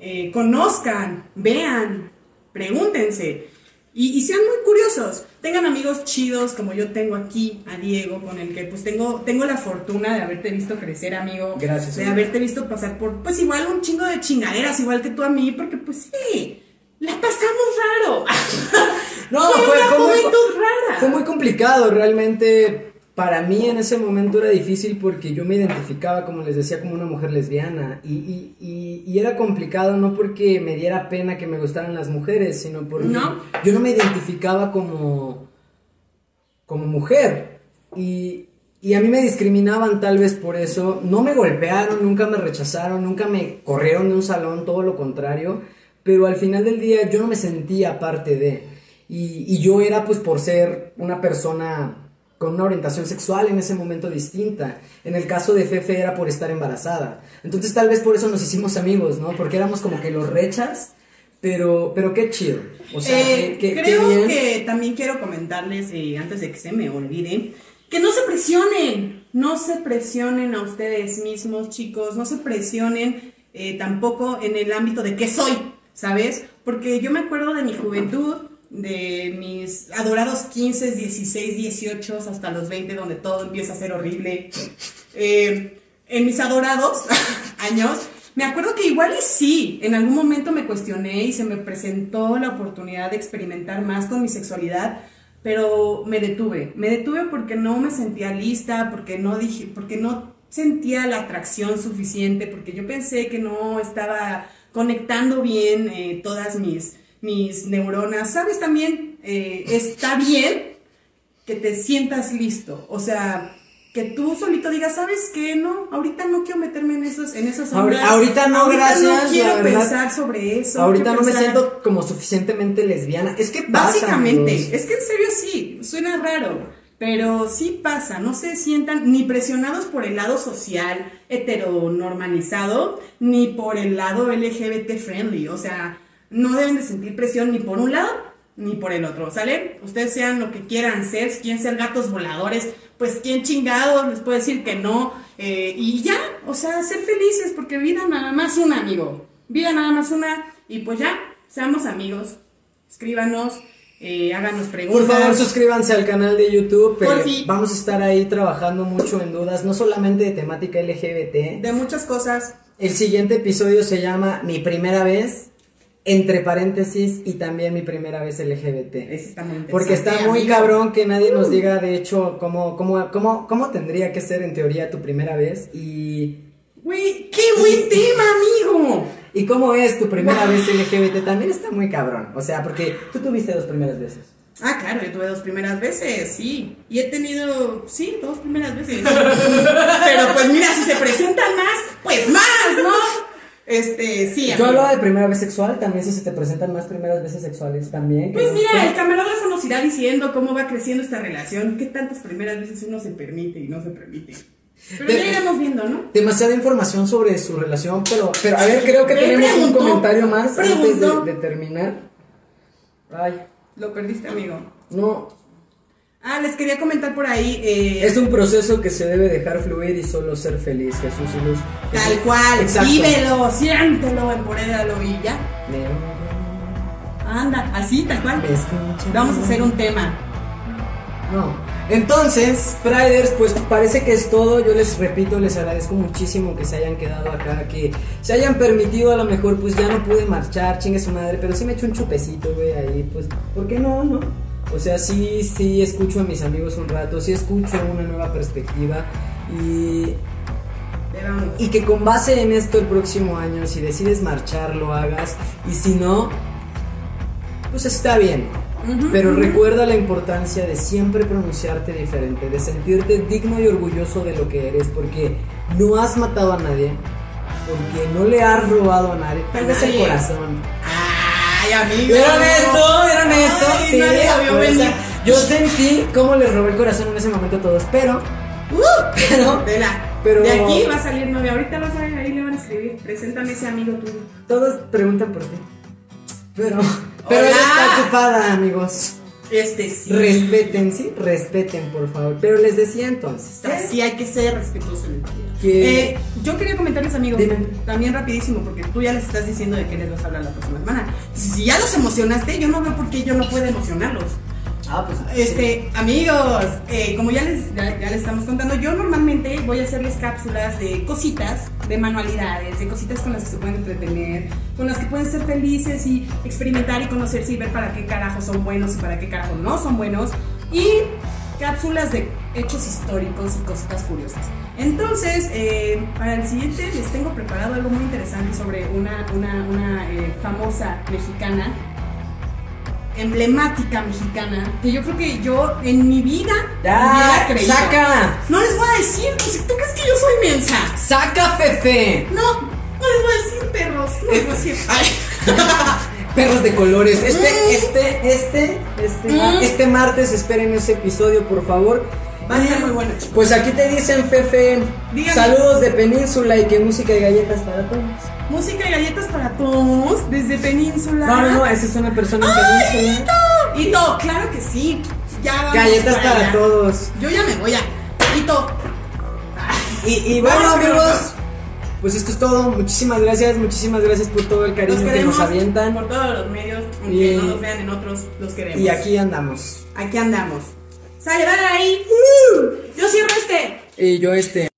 eh, conozcan, vean, pregúntense y, y sean muy curiosos. Tengan amigos chidos como yo tengo aquí a Diego, con el que pues tengo, tengo la fortuna de haberte visto crecer, amigo. Gracias, De amigo. haberte visto pasar por, pues igual un chingo de chingaderas, igual que tú a mí, porque pues sí, la pasamos raro. No, fue, fue- una fue muy- juventud rara. Fue muy complicado, realmente. Para mí en ese momento era difícil porque yo me identificaba, como les decía, como una mujer lesbiana. Y, y- y- y era complicado no porque me diera pena que me gustaran las mujeres, sino porque ¿No? yo no me identificaba como, como mujer. y, y a mí me discriminaban tal vez por eso. No me golpearon, nunca me rechazaron, nunca me corrieron de un salón, todo lo contrario. Pero al final del día yo no me sentía parte de. Y, y yo era pues por ser una persona con una orientación sexual en ese momento distinta. En el caso de Fefe era por estar embarazada. Entonces tal vez por eso nos hicimos amigos, ¿no? Porque éramos como que los rechas, pero, pero qué chido. O sea, Eh, qué creo bien. que también quiero comentarles, eh, antes de que se me olvide, que no se presionen, no se presionen a ustedes mismos, chicos, no se presionen eh, tampoco en el ámbito de qué soy, ¿sabes? Porque yo me acuerdo de mi juventud, de mis adorados 15, 16, 18, hasta los 20, donde todo empieza a ser horrible. Eh, en mis adorados años, me acuerdo que igual y sí, en algún momento me cuestioné y se me presentó la oportunidad de experimentar más con mi sexualidad, pero me detuve. Me detuve porque no me sentía lista, porque no dije, porque no sentía la atracción suficiente, porque yo pensé que no estaba conectando bien eh, todas mis, mis neuronas. ¿Sabes también? Eh, está bien que te sientas listo. O sea, que tú solito digas, ¿sabes qué? No, ahorita no quiero meterme en esos, en esas Ahori- ondas. ahorita no, gracias, no quiero verdad. pensar sobre eso. Ahorita quiero no me siento como suficientemente lesbiana. Es que pasa, Básicamente, amigos. es que en serio sí, suena raro, pero sí pasa, no se sientan ni presionados por el lado social heteronormalizado, ni por el lado LGBT friendly, o sea, no deben de sentir presión ni por un lado ni por el otro, ¿sale? Ustedes sean lo que quieran ser, quieren ser gatos voladores, pues quién chingados les puede decir que no, eh, y ya, o sea, ser felices, porque vida nada más una, amigo, vida nada más una, y pues ya, seamos amigos, escríbanos, eh, háganos preguntas. Por favor, suscríbanse al canal de YouTube. eh, vamos a estar ahí trabajando mucho en dudas, no solamente de temática LGBT. de muchas cosas. El siguiente episodio se llama Mi primera vez, entre paréntesis, y también mi primera vez LGBT. Está muy Porque está muy amigo. cabrón que nadie nos diga, de hecho, cómo, cómo, cómo, cómo tendría que ser en teoría tu primera vez y, Güey, qué buen tema, amigo. y cómo es tu primera vez LGBT. También está muy cabrón. O sea, porque tú tuviste dos primeras veces. Ah, claro, yo tuve dos primeras veces, sí. Y he tenido, sí, dos primeras veces. Pero pues mira, si se presentan más, pues más, ¿no? Este, sí. Yo hablaba de primera vez sexual, también si se te presentan más primeras veces sexuales también. Pues mira, sé. el camarógrafo nos irá diciendo cómo va creciendo esta relación, qué tantas primeras veces uno se permite y no se permite. Pero De- ya iremos viendo, ¿no? Demasiada información sobre su relación, pero, pero a ver, creo que tenemos un comentario más antes de, de terminar. Ay, Lo perdiste, amigo. no. Ah, les quería comentar por ahí. eh, Es un proceso que se debe dejar fluir y solo ser feliz, Jesús y Luz. Tal cual, Exacto. vívelo, siéntelo, empodéralo y ya. Me- Anda, así, tal cual. Vamos a hacer un tema. No. Entonces, Priders, pues parece que es todo. Yo les repito, les agradezco muchísimo que se hayan quedado acá, que se hayan permitido. A lo mejor, pues ya no pude marchar, chingue su madre, pero sí me eché un chupecito, güey, ahí, pues, ¿por qué no, no? O sea, sí, sí escucho a mis amigos un rato, sí escucho una nueva perspectiva y y que con base en esto el próximo año, si decides marchar, lo hagas. Y si no, pues está bien. Pero recuerda la importancia de siempre pronunciarte diferente, de sentirte digno y orgulloso de lo que eres, porque no has matado a nadie, porque no le has robado a nadie, tal vez el corazón. Ay, amigo. ¿Vieron esto? ¿Vieron esto? Ay, Sí, nadie lo a vio fuerza. venir. Yo sentí cómo les robé el corazón en ese momento a todos, pero, Uh, pero, Vela. Pero- De aquí va a salir novia. Ahorita vas a ver, ahí le van a escribir. Preséntame ese amigo tuyo. todos preguntan por ti. Pero, pero Hola. ella está ocupada, amigos. Este sí. Respeten, sí, respeten, por favor. Pero les decía entonces. Así hay que ser respetuoso en el día. Que- Eh, yo quería comentarles, amigos, también rapidísimo, porque tú ya les estás diciendo de qué les vas a hablar la próxima semana. Si ya los emocionaste, yo no veo por qué yo no puedo emocionarlos. Ah, pues. Este, amigos, eh, como ya les, ya, ya les estamos contando, yo normalmente voy a hacerles cápsulas de cositas, de manualidades, de cositas con las que se pueden entretener, con las que pueden ser felices y experimentar y conocerse y ver para qué carajo son buenos y para qué carajo no son buenos. Y cápsulas de hechos históricos y cositas curiosas. Entonces, eh, para el siguiente les tengo preparado algo muy interesante sobre una, una, una eh, famosa mexicana emblemática mexicana que yo creo que yo en mi vida Ya, creído. saca. No les voy a decir, pues, ¿tú crees que yo soy mensa? ¡Saca, Fefe! No, no les voy a decir perros, no les voy a decir. Perros de colores. Este, Mm. este, este, este, Mm. este martes esperen ese episodio, por favor. Va a estar muy bueno, chicos. Pues aquí te dicen, Fefe, Dígame. saludos de Península y que música y galletas para todos. Música y galletas para todos desde Península. No, no, no, esa es una persona en Península. Hito, claro que sí. Ya vamos Galletas para allá. todos. Yo ya me voy a. Hito. Y, y bueno, amigos. Pues esto es todo. Muchísimas gracias, muchísimas gracias por todo el Los cariño que nos avientan. por todos los medios, aunque Y- no nos vean en otros, los queremos. Y aquí andamos. Aquí andamos. Sale, bye. Uh, yo cierro este. Y yo este.